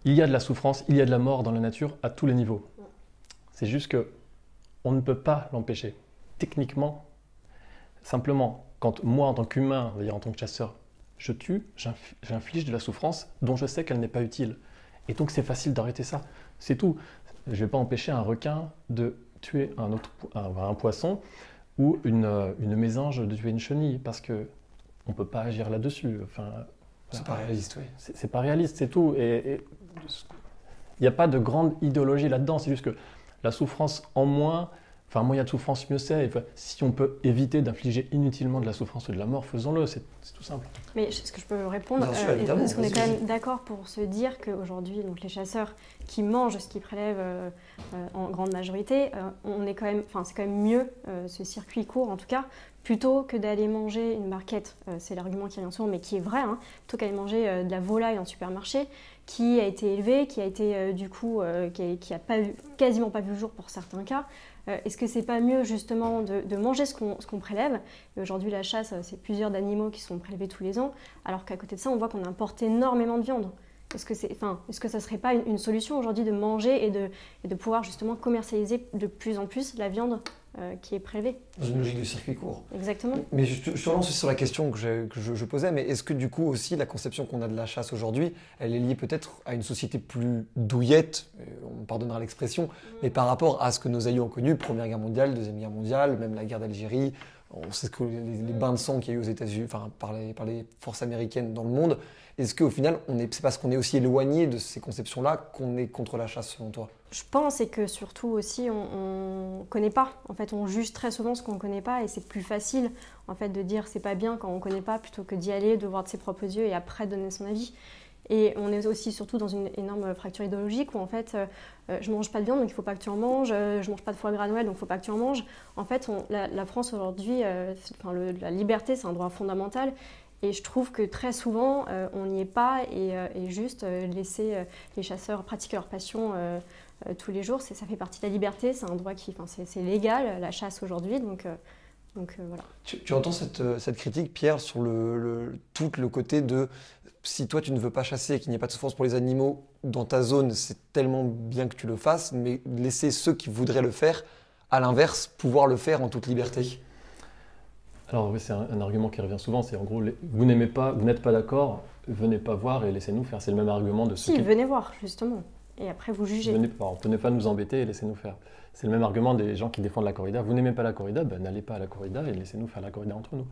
il y a de la souffrance, il y a de la mort dans la nature à tous les niveaux. C'est juste que on ne peut pas l'empêcher. Techniquement, simplement, quand moi, en tant qu'humain, en tant que chasseur, je tue, j'inf- j'inflige de la souffrance dont je sais qu'elle n'est pas utile. Et donc c'est facile d'arrêter ça. C'est tout. Je ne vais pas empêcher un requin de tuer un, autre, un, poisson ou une, euh, une mésange de tuer une chenille parce que on ne peut pas agir là-dessus. C'est pas réaliste, oui. c'est pas réaliste, c'est tout. Et il n'y a pas de grande idéologie là-dedans. C'est juste que la souffrance en moins Enfin, moins il y a de souffrance, mieux c'est. Si on peut éviter d'infliger inutilement de la souffrance ou de la mort, faisons-le, c'est tout simple. Mais est-ce que je peux répondre? Euh, Est-ce qu'on est quand même d'accord pour se dire qu'aujourd'hui, donc les chasseurs qui mangent ce qu'ils prélèvent euh, euh, en grande majorité, euh, on est quand même, enfin c'est quand même mieux euh, ce circuit court en tout cas, plutôt que d'aller manger une barquette. euh, c'est l'argument qui revient souvent, mais qui est vrai. Hein, plutôt qu'aller manger euh, de la volaille en supermarché, qui a été élevée, qui a été euh, du coup, qui, a, pas vu- quasiment pas vu le jour pour certains cas. Est-ce que c'est pas mieux justement de, manger ce qu'on ce prélève? Aujourd'hui, la chasse, c'est plusieurs d'animaux qui sont prélevés tous les ans, alors qu'à côté de ça, on voit qu'on importe énormément de viande. Est-ce que, c'est, enfin, est-ce que ça serait pas une, une solution aujourd'hui de manger et de, et de pouvoir justement commercialiser de plus en plus la viande? Euh, qui est prélevée Dans une logique de circuit court. Exactement. Mais je, te- je te sur la question que, je, je posais, mais est-ce que du coup aussi la conception qu'on a de la chasse aujourd'hui, elle est liée peut-être à une société plus douillette, euh, on pardonnera l'expression, mais par rapport à ce que nos aïeux ont connu, Première Guerre mondiale, Deuxième Guerre mondiale, même la guerre d'Algérie, on sait ce que les, les bains de sang qu'il y a eu aux États-Unis, enfin par les, par les forces américaines dans le monde, est-ce qu'au final, on est, c'est parce qu'on est aussi éloigné de ces conceptions-là qu'on est contre la chasse selon toi? Je pense et que surtout aussi on ne connaît pas. En fait, on juge très souvent ce qu'on ne connaît pas et c'est plus facile en fait de dire c'est pas bien quand on connaît pas plutôt que d'y aller, de voir de ses propres yeux et après donner son avis. Et on est aussi surtout dans une énorme fracture idéologique où en fait euh, je mange pas de viande donc il faut pas que tu en manges, euh, je mange pas de foie gras Noël donc il faut pas que tu en manges. En fait, la, France aujourd'hui, euh, la liberté c'est un droit fondamental et je trouve que très souvent euh, on n'y est pas et, juste laisser les chasseurs pratiquer leur passion euh, euh, tous les jours, c'est- ça fait partie de la liberté, c'est un droit qui, enfin, c'est légal la chasse aujourd'hui donc, euh, donc euh, voilà. Tu, tu entends cette, euh, cette critique, Pierre, sur le, le- tout le côté de si toi tu ne veux pas chasser et qu'il n'y ait pas de souffrance pour les animaux dans ta zone, c'est tellement bien que tu le fasses, mais laisser ceux qui voudraient le faire, à l'inverse, pouvoir le faire en toute liberté. Alors oui, c'est un, un argument qui revient souvent, c'est en gros, les- vous n'aimez pas, vous n'êtes pas d'accord, venez pas voir et laissez-nous faire. C'est le même argument de ceux Si, qui... venez voir justement et après vous jugez. Venez, venez pas nous embêter et laissez-nous faire. C'est le même argument des gens qui défendent la corrida. Vous n'aimez pas la corrida, ben, n'allez pas à la corrida et laissez-nous faire la corrida entre nous.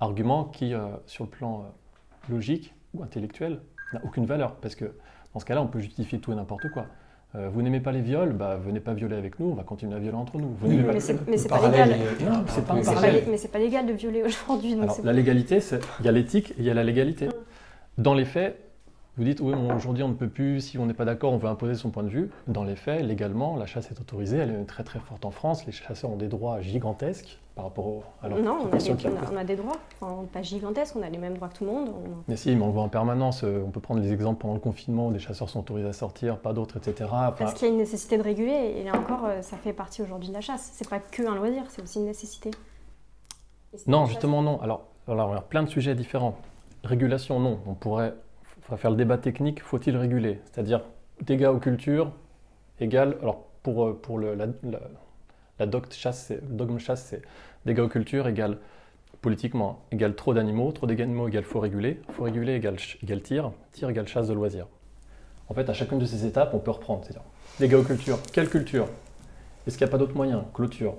Argument qui, euh, sur le plan euh, logique ou intellectuel, n'a aucune valeur. Parce que dans ce cas-là, on peut justifier tout et n'importe quoi. Euh, vous n'aimez pas les viols, bah, venez pas violer avec nous, on va continuer à violer entre nous. Vous Oui, n'aimez Mais pas- c'est pas parallèle légal. est- Non, c'est pas un Mais c'est pas, pas légal de violer aujourd'hui la légalité, c'est- il y a l'éthique et il y a la légalité. Dans les faits, vous dites, oui, on- aujourd'hui on ne peut plus, si on n'est pas d'accord, on veut imposer son point de vue. Dans les faits, légalement, la chasse est autorisée, elle est très très forte en France. Les chasseurs ont des droits gigantesques par rapport au, à leur non, on a, des, qui a- on a- on a des droits, enfin, pas gigantesques, on a les mêmes droits que tout le monde. on- Mais si, mais on le voit en permanence. euh, On peut prendre les exemples pendant le confinement où des chasseurs sont autorisés à sortir, pas d'autres, etc. Enfin, Parce qu'il y a une nécessité de réguler, et là encore, euh, ça fait partie aujourd'hui de la chasse. C'est pas que un loisir, c'est aussi une nécessité. Non, chasse- justement non. Alors, alors, y a plein de sujets différents. Régulation, non. On pourrait faudrait faire le débat technique, faut-il réguler? C'est-à-dire, dégâts aux cultures égale, alors pour, euh, pour la, la, dogme chasse, c'est- dégâts aux cultures égale, politiquement, égale trop d'animaux, trop d'animaux égale faut réguler, faut réguler égale, égale tir, tir égale chasse de loisirs. En fait, à chacune de ces étapes, on peut reprendre. C'est-à-dire, dégâts aux cultures, quelle culture? Est-ce qu'il n'y a pas d'autres moyens? Clôture,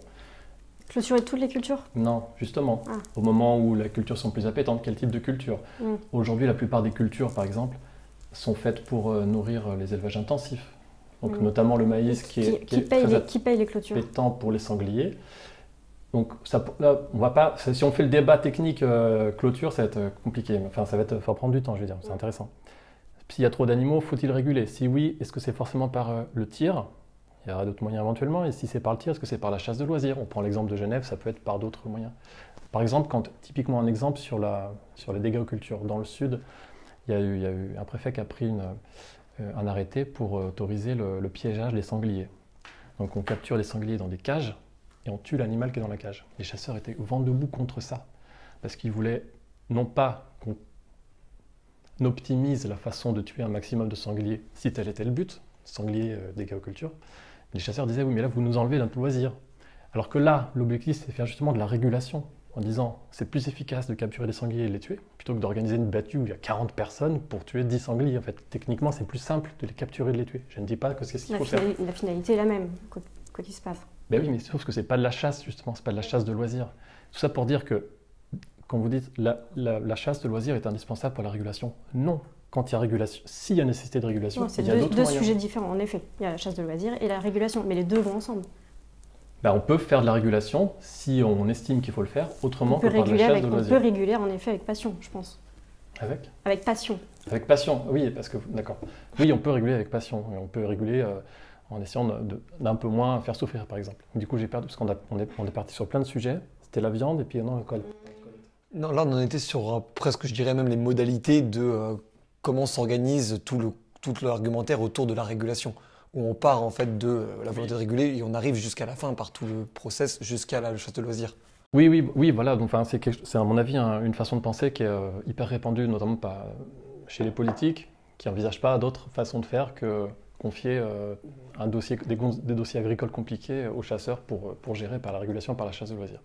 Clôturer toutes les cultures non, justement. Ah. Au moment où les cultures sont plus appétantes, quel type de culture Mm. Aujourd'hui, la plupart des cultures, par exemple, sont faites pour euh, nourrir euh, les élevages intensifs. Donc, Mm. notamment le maïs qui, est, qui, qui qui est paye très les, qui paye les clôtures appétant pour les sangliers. Donc, ça, là, on va pas, si on fait le débat technique euh, clôture, ça va être compliqué. Enfin, ça va être, faut prendre du temps, je veux dire. C'est Mm. intéressant. S'il y a trop d'animaux, faut-il réguler? Si oui, est-ce que c'est forcément par euh, le tir? Il y aura d'autres moyens éventuellement. Et si c'est par le tir, est-ce que c'est par la chasse de loisirs? On prend l'exemple de Genève, ça peut être par d'autres moyens. Par exemple, quand, typiquement un exemple sur, la, sur les dégâts aux cultures. Dans le sud, il y a eu, un préfet qui a pris euh, un arrêté pour euh, autoriser le, piégeage des sangliers. Donc on capture les sangliers dans des cages et on tue l'animal qui est dans la cage. Les chasseurs étaient vent debout contre ça, parce qu'ils voulaient non pas qu'on optimise la façon de tuer un maximum de sangliers, si tel était le but, sanglier euh, dégâts aux cultures. Les chasseurs disaient oui mais là vous nous enlevez notre loisir. Alors que là, l'objectif c'est de faire justement de la régulation, en disant c'est plus efficace de capturer des sangliers et de les tuer, plutôt que d'organiser une battue où il y a 40 personnes pour tuer 10 sangliers. En fait, techniquement c'est plus simple de les capturer et de les tuer. Je ne dis pas que c'est ce qu'il faut faire. la finalité est la même, quoi qu'il se passe. Ben oui, mais sauf que c'est pas de la chasse, justement, c'est pas de la chasse de loisirs. Tout ça pour dire que, quand vous dites la, la- la chasse de loisirs est indispensable pour la régulation, non. Quand il y a régulation, s'il y a nécessité de régulation, Non, c'est il y a deux, d'autres deux moyens. sujets différents, en effet. Il y a la chasse de loisirs et la régulation, mais les deux vont ensemble. bah, on peut faire de la régulation si on estime qu'il faut le faire autrement On peut, que par de la réguler chasse avec, de on peut réguler en effet avec passion, je pense. Avec? Avec passion. Avec passion, oui, parce que d'accord. Oui, on peut réguler avec passion. Et on peut réguler euh, en essayant d'un peu moins faire souffrir, par exemple. Du coup, j'ai perdu parce qu'on on est, on est parti sur plein de sujets. C'était la viande et puis non, le col. Non, là, on en était sur euh, presque, je dirais même, les modalités de euh, comment s'organise tout le tout l'argumentaire autour de la régulation. Où on part en fait de euh, la volonté de réguler et on arrive jusqu'à la fin par tout le process, jusqu'à la chasse de loisirs. Oui, oui, oui, voilà. Donc, enfin, c'est à mon avis un- une façon de penser qui est euh, hyper répandue, notamment pas chez les politiques, qui n'envisagent pas d'autres façons de faire que confier euh, un dossier, des, dossiers agricoles compliqués aux chasseurs pour, pour gérer par la régulation, par la chasse de loisirs.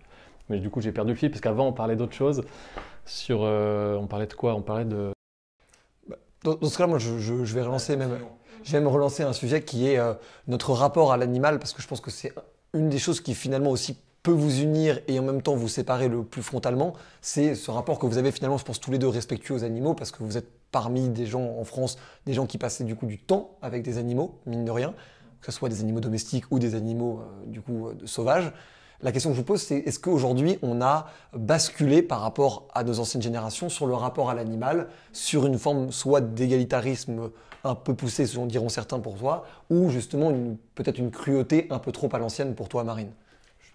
Mais du coup, j'ai perdu le fil parce qu'avant, on parlait d'autre chose. Sur, on parlait de quoi? On parlait de. Dans, dans ce cas-là, moi, je, je- je vais relancer même, je vais même relancer un sujet qui est euh, notre rapport à l'animal, parce que je pense que c'est une des choses qui finalement aussi peut vous unir et en même temps vous séparer le plus frontalement, c'est ce rapport que vous avez finalement, je pense, tous les deux respectueux aux animaux, parce que vous êtes parmi des gens en France, des gens qui passaient du coup du temps avec des animaux, mine de rien, que ce soit des animaux domestiques ou des animaux euh, du coup euh, sauvages. La question que je vous pose, c'est est-ce qu'aujourd'hui on a basculé par rapport à nos anciennes générations sur le rapport à l'animal, sur une forme soit d'égalitarisme un peu poussé, selon diront certains pour toi, ou justement peut-être une cruauté un peu trop à l'ancienne pour toi, Marine?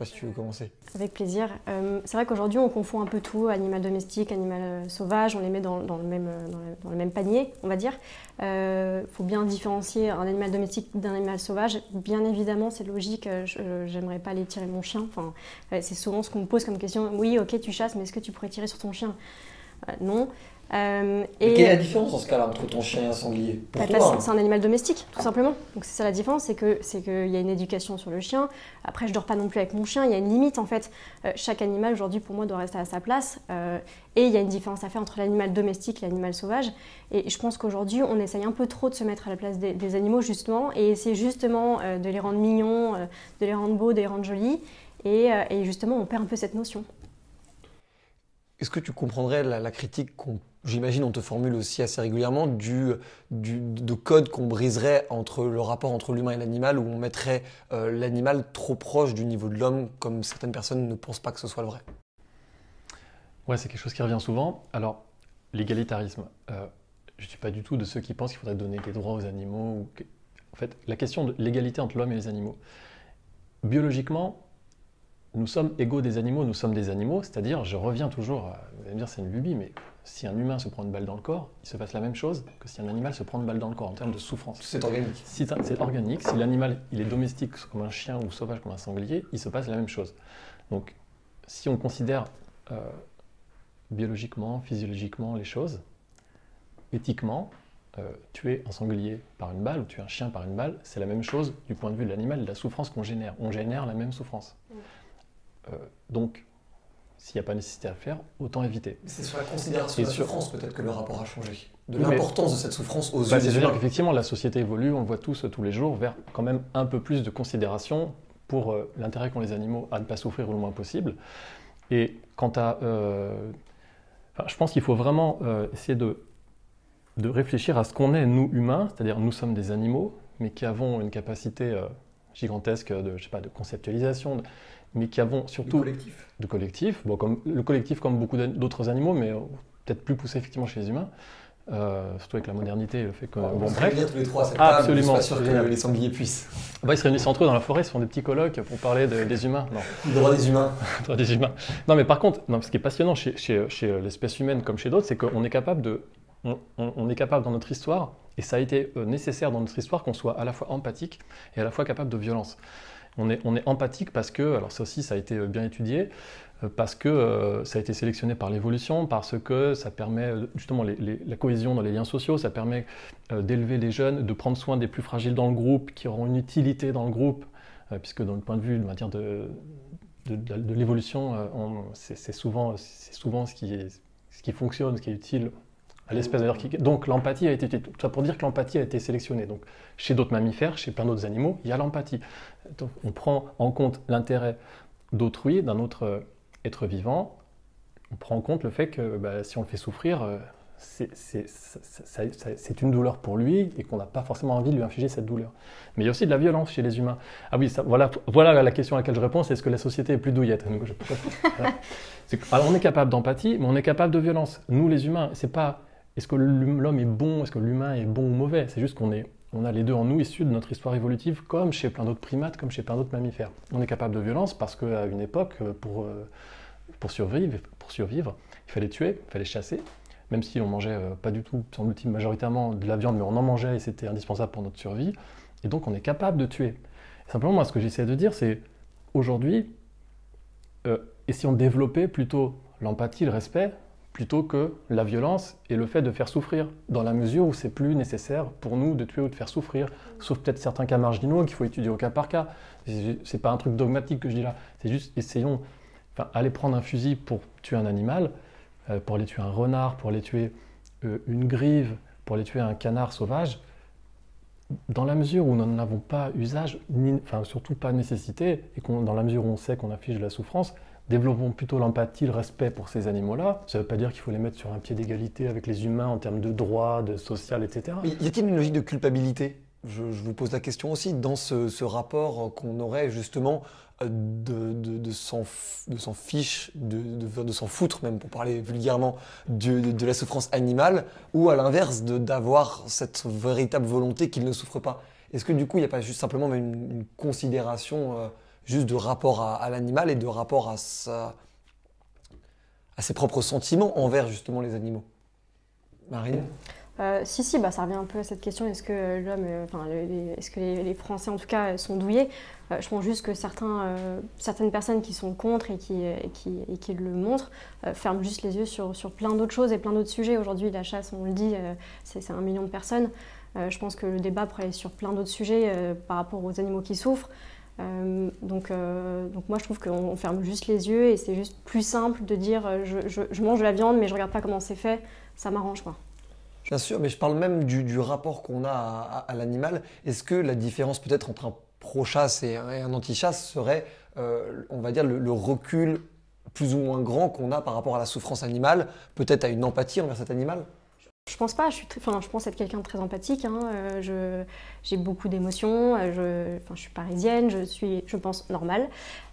Si tu veux commencer. Avec plaisir. Euh, c'est vrai qu'aujourd'hui, on confond un peu tout, animal domestique, animal euh, sauvage, on les met dans, dans le, même, euh, dans, le, même panier, on va dire. Il faut bien différencier un animal domestique d'un animal sauvage. Bien évidemment, c'est logique, j'aimerais pas aller tirer mon chien. Enfin, c'est souvent ce qu'on me pose comme question. Oui, ok, tu chasses, mais est-ce que tu pourrais tirer sur ton chien? Non. Euh, et- différence dans ce cas-là entre ton chien et un sanglier bah, que c'est un animal domestique, tout simplement. Donc c'est ça la différence, c'est que c'est qu'il y a une éducation sur le chien. Après, je dors pas non plus avec mon chien. Il y a une limite en fait. Euh, chaque animal aujourd'hui pour moi doit rester à sa place. Euh, et il y a une différence à faire entre l'animal domestique et l'animal sauvage. Et je pense qu'aujourd'hui on essaye un peu trop de se mettre à la place des, des animaux justement et essayer justement euh, de les rendre mignons, euh, de les rendre beaux, de les rendre jolis. Et, euh, et justement on perd un peu cette notion. Est-ce que tu comprendrais la, la critique qu'on, j'imagine, on te formule aussi assez régulièrement du, du- de code qu'on briserait entre le rapport entre l'humain et l'animal, où on mettrait euh, l'animal trop proche du niveau de l'homme, comme certaines personnes ne pensent pas que ce soit le vrai Ouais, c'est quelque chose qui revient souvent. Alors, l'égalitarisme. euh, je ne suis pas du tout de ceux qui pensent qu'il faudrait donner des droits aux animaux. En fait, la question de l'égalité entre l'homme et les animaux. Biologiquement, nous sommes égaux des animaux, nous sommes des animaux, c'est-à-dire, je reviens toujours, vous allez me dire c'est une lubie, mais si un humain se prend une balle dans le corps, il se passe la même chose que si un animal se prend une balle dans le corps en termes de souffrance. C'est organique. Si c'est organique, si l'animal il est domestique comme un chien ou sauvage comme un sanglier, il se passe la même chose. Donc, si on considère euh, biologiquement, physiologiquement les choses, éthiquement, euh, tuer un sanglier par une balle ou tuer un chien par une balle, c'est la même chose du point de vue de l'animal et de la souffrance qu'on génère. On génère la même souffrance. Euh, donc, s'il n'y a pas nécessité à le faire, autant éviter. C'est sur la considération de la sur- souffrance peut-être que le rapport a changé. De Oui, mais- l'importance de cette souffrance aux Bah, yeux C'est-à-dire qu'effectivement, la société évolue, on le voit tous euh, tous les jours, vers quand même un peu plus de considération pour euh, l'intérêt qu'ont les animaux à ne pas souffrir le moins possible. Et quant à... euh, enfin, je pense qu'il faut vraiment euh, essayer de, de réfléchir à ce qu'on est, nous, humains, c'est-à-dire nous sommes des animaux, mais qui avons une capacité gigantesque de, je sais pas, de conceptualisation, mais qui avons surtout collectif. de collectif, bon, comme, le collectif comme beaucoup d'autres animaux, mais euh, peut-être plus poussé effectivement chez les humains, euh, surtout avec la modernité et le fait que... on bon, se bref, tous les trois Ah, table, absolument, pas sûr que les sangliers puissent. bah, ils se réunissent entre eux dans la forêt, ils se font des petits colloques pour parler de- des humains. Non, Le droit des humains. droits des humains. Non, mais par contre, non, ce qui est passionnant chez, chez- chez l'espèce humaine comme chez d'autres, c'est qu'on est capable de... On, on- on est capable dans notre histoire, et ça a été euh, nécessaire dans notre histoire qu'on soit à la fois empathique et à la fois capable de violence. On est, empathique parce que, alors ça aussi ça a été euh, bien étudié, euh, parce que euh, ça a été sélectionné par l'évolution, parce que ça permet justement la cohésion dans les liens sociaux, ça permet d'élever les jeunes, de prendre soin des plus fragiles dans le groupe, qui auront une utilité dans le groupe, puisque dans le point de vue de, de, l'évolution, on- c'est souvent, ce, qui ce qui fonctionne, ce qui est utile à l'espèce d'ailleurs. qui- Donc l'empathie a été utile. Tout ça pour dire que l'empathie a été sélectionnée. Donc chez d'autres mammifères, chez plein d'autres animaux, il y a l'empathie. Donc, on prend en compte l'intérêt d'autrui, d'un autre euh, être vivant. On prend en compte le fait que bah, si on le fait souffrir, euh, c'est une douleur pour lui et qu'on n'a pas forcément envie de lui infliger cette douleur. Mais il y a aussi de la violence chez les humains. Ah oui, ça, voilà, voilà la question à laquelle je réponds, c'est est-ce que la société est plus douillette Donc, je, Alors on est capable d'empathie, mais on est capable de violence. Nous les humains, c'est pas est-ce que l'homme est bon, est-ce que l'humain est bon ou mauvais, c'est juste qu'on est on a les deux en nous issus de notre histoire évolutive, comme chez plein d'autres primates, comme chez plein d'autres mammifères. On est capable de violence parce qu'à une époque, pour, euh, pour, survivre, il fallait tuer, il fallait chasser, même si on mangeait euh, pas du tout, sans doute majoritairement de la viande, mais on en mangeait et c'était indispensable pour notre survie. Et donc on est capable de tuer. simplement, moi, ce que j'essaie de dire, c'est aujourd'hui, euh, et si on développait plutôt l'empathie, le respect, plutôt que la violence et le fait de faire souffrir, dans la mesure où c'est plus nécessaire pour nous de tuer ou de faire souffrir, sauf peut-être certains cas marginaux qu'il faut étudier au cas par cas. C'est pas un truc dogmatique que je dis là, c'est juste essayons, enfin, aller prendre un fusil pour tuer un animal, euh, pour aller tuer un renard, pour aller tuer euh, une grive, pour aller tuer un canard sauvage, dans la mesure où nous n'en avons pas usage, ni, enfin surtout pas nécessité, et dans la mesure où on sait qu'on affiche de la souffrance, développons plutôt l'empathie, le respect pour ces animaux-là. Ça ne veut pas dire qu'il faut les mettre sur un pied d'égalité avec les humains en termes de droits, de social, etc. Y a-t-il une logique de culpabilité? Je, vous pose la question aussi, dans ce, rapport qu'on aurait justement euh, de, s'en fiche, de, s'en foutre même, pour parler vulgairement, de, la souffrance animale, ou à l'inverse, d'avoir cette véritable volonté qu'il ne souffre pas? Est-ce que du coup, il n'y a pas juste simplement une, considération euh, juste de rapport à, l'animal et de rapport à, ses propres sentiments envers justement les animaux. Marine? Euh, si, si, bah, ça revient un peu à cette question. Est-ce que l'homme, euh, enfin, est-ce que les, Français en tout cas sont douillés? Euh, Je pense juste que certains, certaines personnes qui sont contre et qui, qui, qui le montrent ferment juste les yeux sur, sur plein d'autres choses et plein d'autres sujets. Aujourd'hui, la chasse, on le dit, c'est un million de personnes. je pense que le débat pourrait aller sur plein d'autres sujets par rapport aux animaux qui souffrent. Euh, donc, euh, donc moi je trouve qu'on ferme juste les yeux et c'est juste plus simple de dire euh, je, mange de la viande mais je regarde pas comment c'est fait, ça m'arrange quoi. Bien sûr, mais je parle même du, rapport qu'on a à, l'animal. Est-ce que la différence peut-être entre un pro-chasse et, un anti-chasse serait, on va dire, le, recul plus ou moins grand qu'on a par rapport à la souffrance animale, peut-être à une empathie envers cet animal? Je pense pas, je, suis je pense être quelqu'un de très empathique. Hein. Euh, j'ai beaucoup d'émotions, euh, je, suis parisienne, je suis, je pense, normale,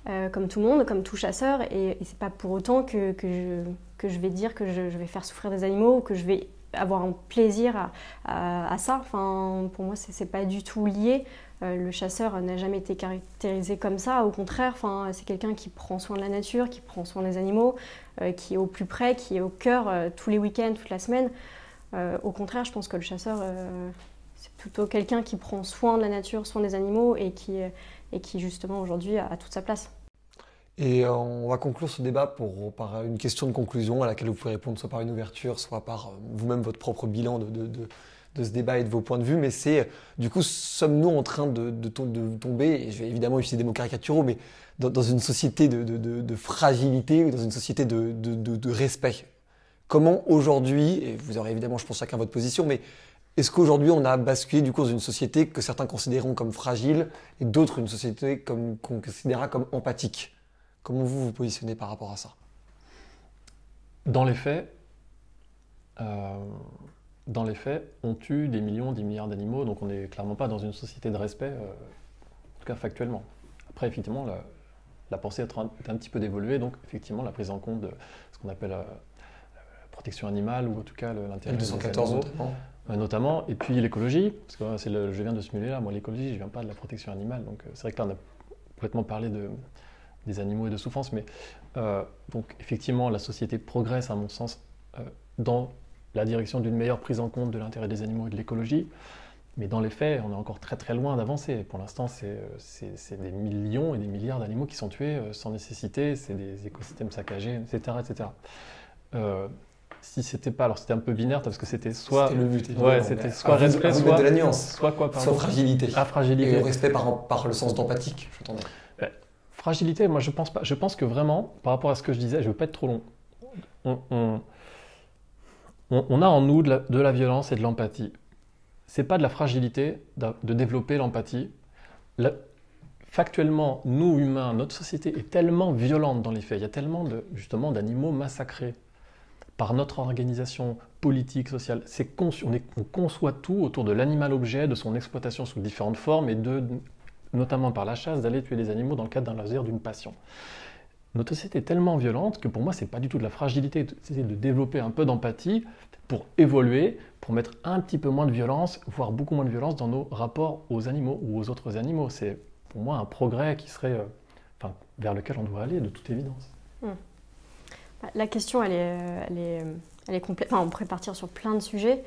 euh, comme tout le monde, comme tout chasseur. Et, et c'est pas pour autant que, que, je, vais dire que je, vais faire souffrir des animaux ou que je vais avoir un plaisir à, à, ça. Enfin, pour moi, c'est pas du tout lié. le chasseur n'a jamais été caractérisé comme ça. Au contraire, enfin, c'est quelqu'un qui prend soin de la nature, qui prend soin des animaux, qui est au plus près, qui est au cœur tous les week-ends, toute la semaine. Euh, au contraire, je pense que le chasseur, euh, c'est plutôt quelqu'un qui prend soin de la nature, soin des animaux et qui, euh, et qui justement aujourd'hui a, toute sa place. Et on va conclure ce débat pour, par une question de conclusion à laquelle vous pouvez répondre soit par une ouverture, soit par vous-même votre propre bilan de, de, de, ce débat et de vos points de vue. Mais c'est, du coup, sommes-nous en train de, tomber, et je vais évidemment utiliser des mots caricaturaux, mais dans, une société de, fragilité ou dans une société de, respect? Comment aujourd'hui, et vous aurez évidemment, je pense, chacun votre position, mais est-ce qu'aujourd'hui on a basculé du coup dans une société que certains considéreront comme fragile et d'autres une société qu'on considérera comme empathique? Comment vous vous positionnez par rapport à ça? Dans les faits, euh, dans les faits, on tue des millions, des milliards d'animaux, donc on n'est clairement pas dans une société de respect, euh, en tout cas factuellement. Après, effectivement, la, pensée est un, un petit peu d'évoluer, donc effectivement, la prise en compte de ce qu'on appelle euh, protection animale ou en tout cas l'intérêt des animaux, notamment. Euh, notamment. Et puis l'écologie, parce que c'est je viens de ce milieu-là, moi l'écologie, je viens pas de la protection animale, donc euh, c'est vrai que là on a complètement parlé de, des animaux et de souffrance, mais euh, donc effectivement la société progresse à mon sens dans la direction d'une meilleure prise en compte de l'intérêt des animaux et de l'écologie. Mais dans les faits, on est encore très très loin d'avancer. Pour l'instant, c'est des millions et des milliards d'animaux qui sont tués sans nécessité, c'est des écosystèmes saccagés, etc. etc si c'était pas, alors c'était un peu binaire parce que c'était soit. Le but. Ouais, c'était soit respect, soit. de la nuance. Soit quoi, Soit fragilité. Ah, fragilité. Et le respect par, par le sens d'empathique, j'entendais. fragilité, moi je pense pas. Je pense que vraiment, par rapport à ce que je disais, je veux pas être trop long. On, on, on, a en nous de la, de la violence et de l'empathie. C'est pas de la fragilité de développer l'empathie. Factuellement, nous humains, notre société est tellement violente dans les faits. Il y a tellement de, justement d'animaux massacrés par notre organisation politique, sociale. On, conçoit tout autour de l'animal-objet, de son exploitation sous différentes formes et de, notamment par la chasse, d'aller tuer des animaux dans le cadre d'un loisir, d'une passion. Notre société est tellement violente que pour moi, c'est pas du tout de la fragilité, c'est de développer un peu d'empathie pour évoluer, pour mettre un petit peu moins de violence, voire beaucoup moins de violence dans nos rapports aux animaux ou aux autres animaux. C'est pour moi un progrès qui serait, euh, vers lequel on devrait aller de toute évidence. Hum. La question, elle est, elle est, elle est complète. On pourrait partir sur plein de sujets.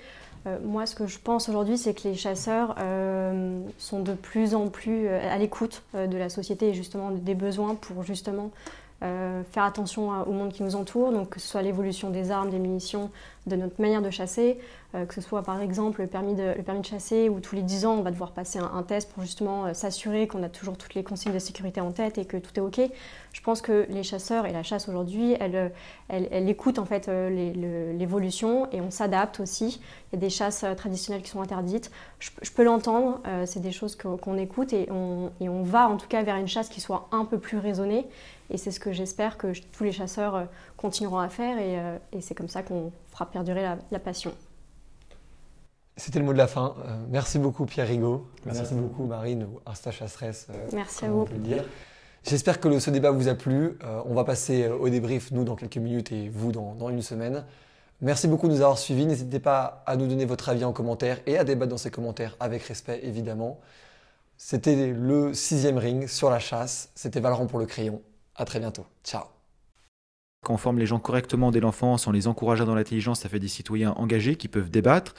Euh, moi, ce que je pense aujourd'hui, c'est que les chasseurs euh, sont de plus en plus euh, à l'écoute euh, de la société et justement des besoins pour justement euh, faire attention au monde qui nous entoure, donc que ce soit l'évolution des armes, des munitions, de notre manière de chasser, euh, que ce soit par exemple le permis, de, le permis de chasser où tous les 10 ans on va devoir passer un, test pour justement euh, s'assurer qu'on a toujours toutes les consignes de sécurité en tête et que tout est ok. Je pense que les chasseurs et la chasse aujourd'hui, elle, elle, elle écoute en fait l'évolution et on s'adapte aussi. Il y a des chasses traditionnelles qui sont interdites. Je, peux l'entendre, euh, c'est des choses qu'on qu écoute et on, et on va en tout cas vers une chasse qui soit un peu plus raisonnée. Et c'est ce que j'espère que tous les chasseurs continueront à faire et, euh, et c'est comme ça qu'on fera perdurer la, la passion. C'était le mot de la fin. Euh, merci beaucoup Pierre Rigaud. Merci, merci beaucoup Marine ou Arsta Chasseresse. Euh, merci à vous. J'espère que le, ce débat vous a plu. Euh, on va passer au débrief, nous, dans quelques minutes et vous, dans, dans une semaine. Merci beaucoup de nous avoir suivis. N'hésitez pas à nous donner votre avis en commentaire et à débattre dans ces commentaires avec respect, évidemment. C'était le sixième ring sur la chasse. C'était Valorant pour le crayon. À très bientôt. Ciao. Quand on forme les gens correctement dès l'enfance, en les encourageant dans l'intelligence, ça fait des citoyens engagés qui peuvent débattre.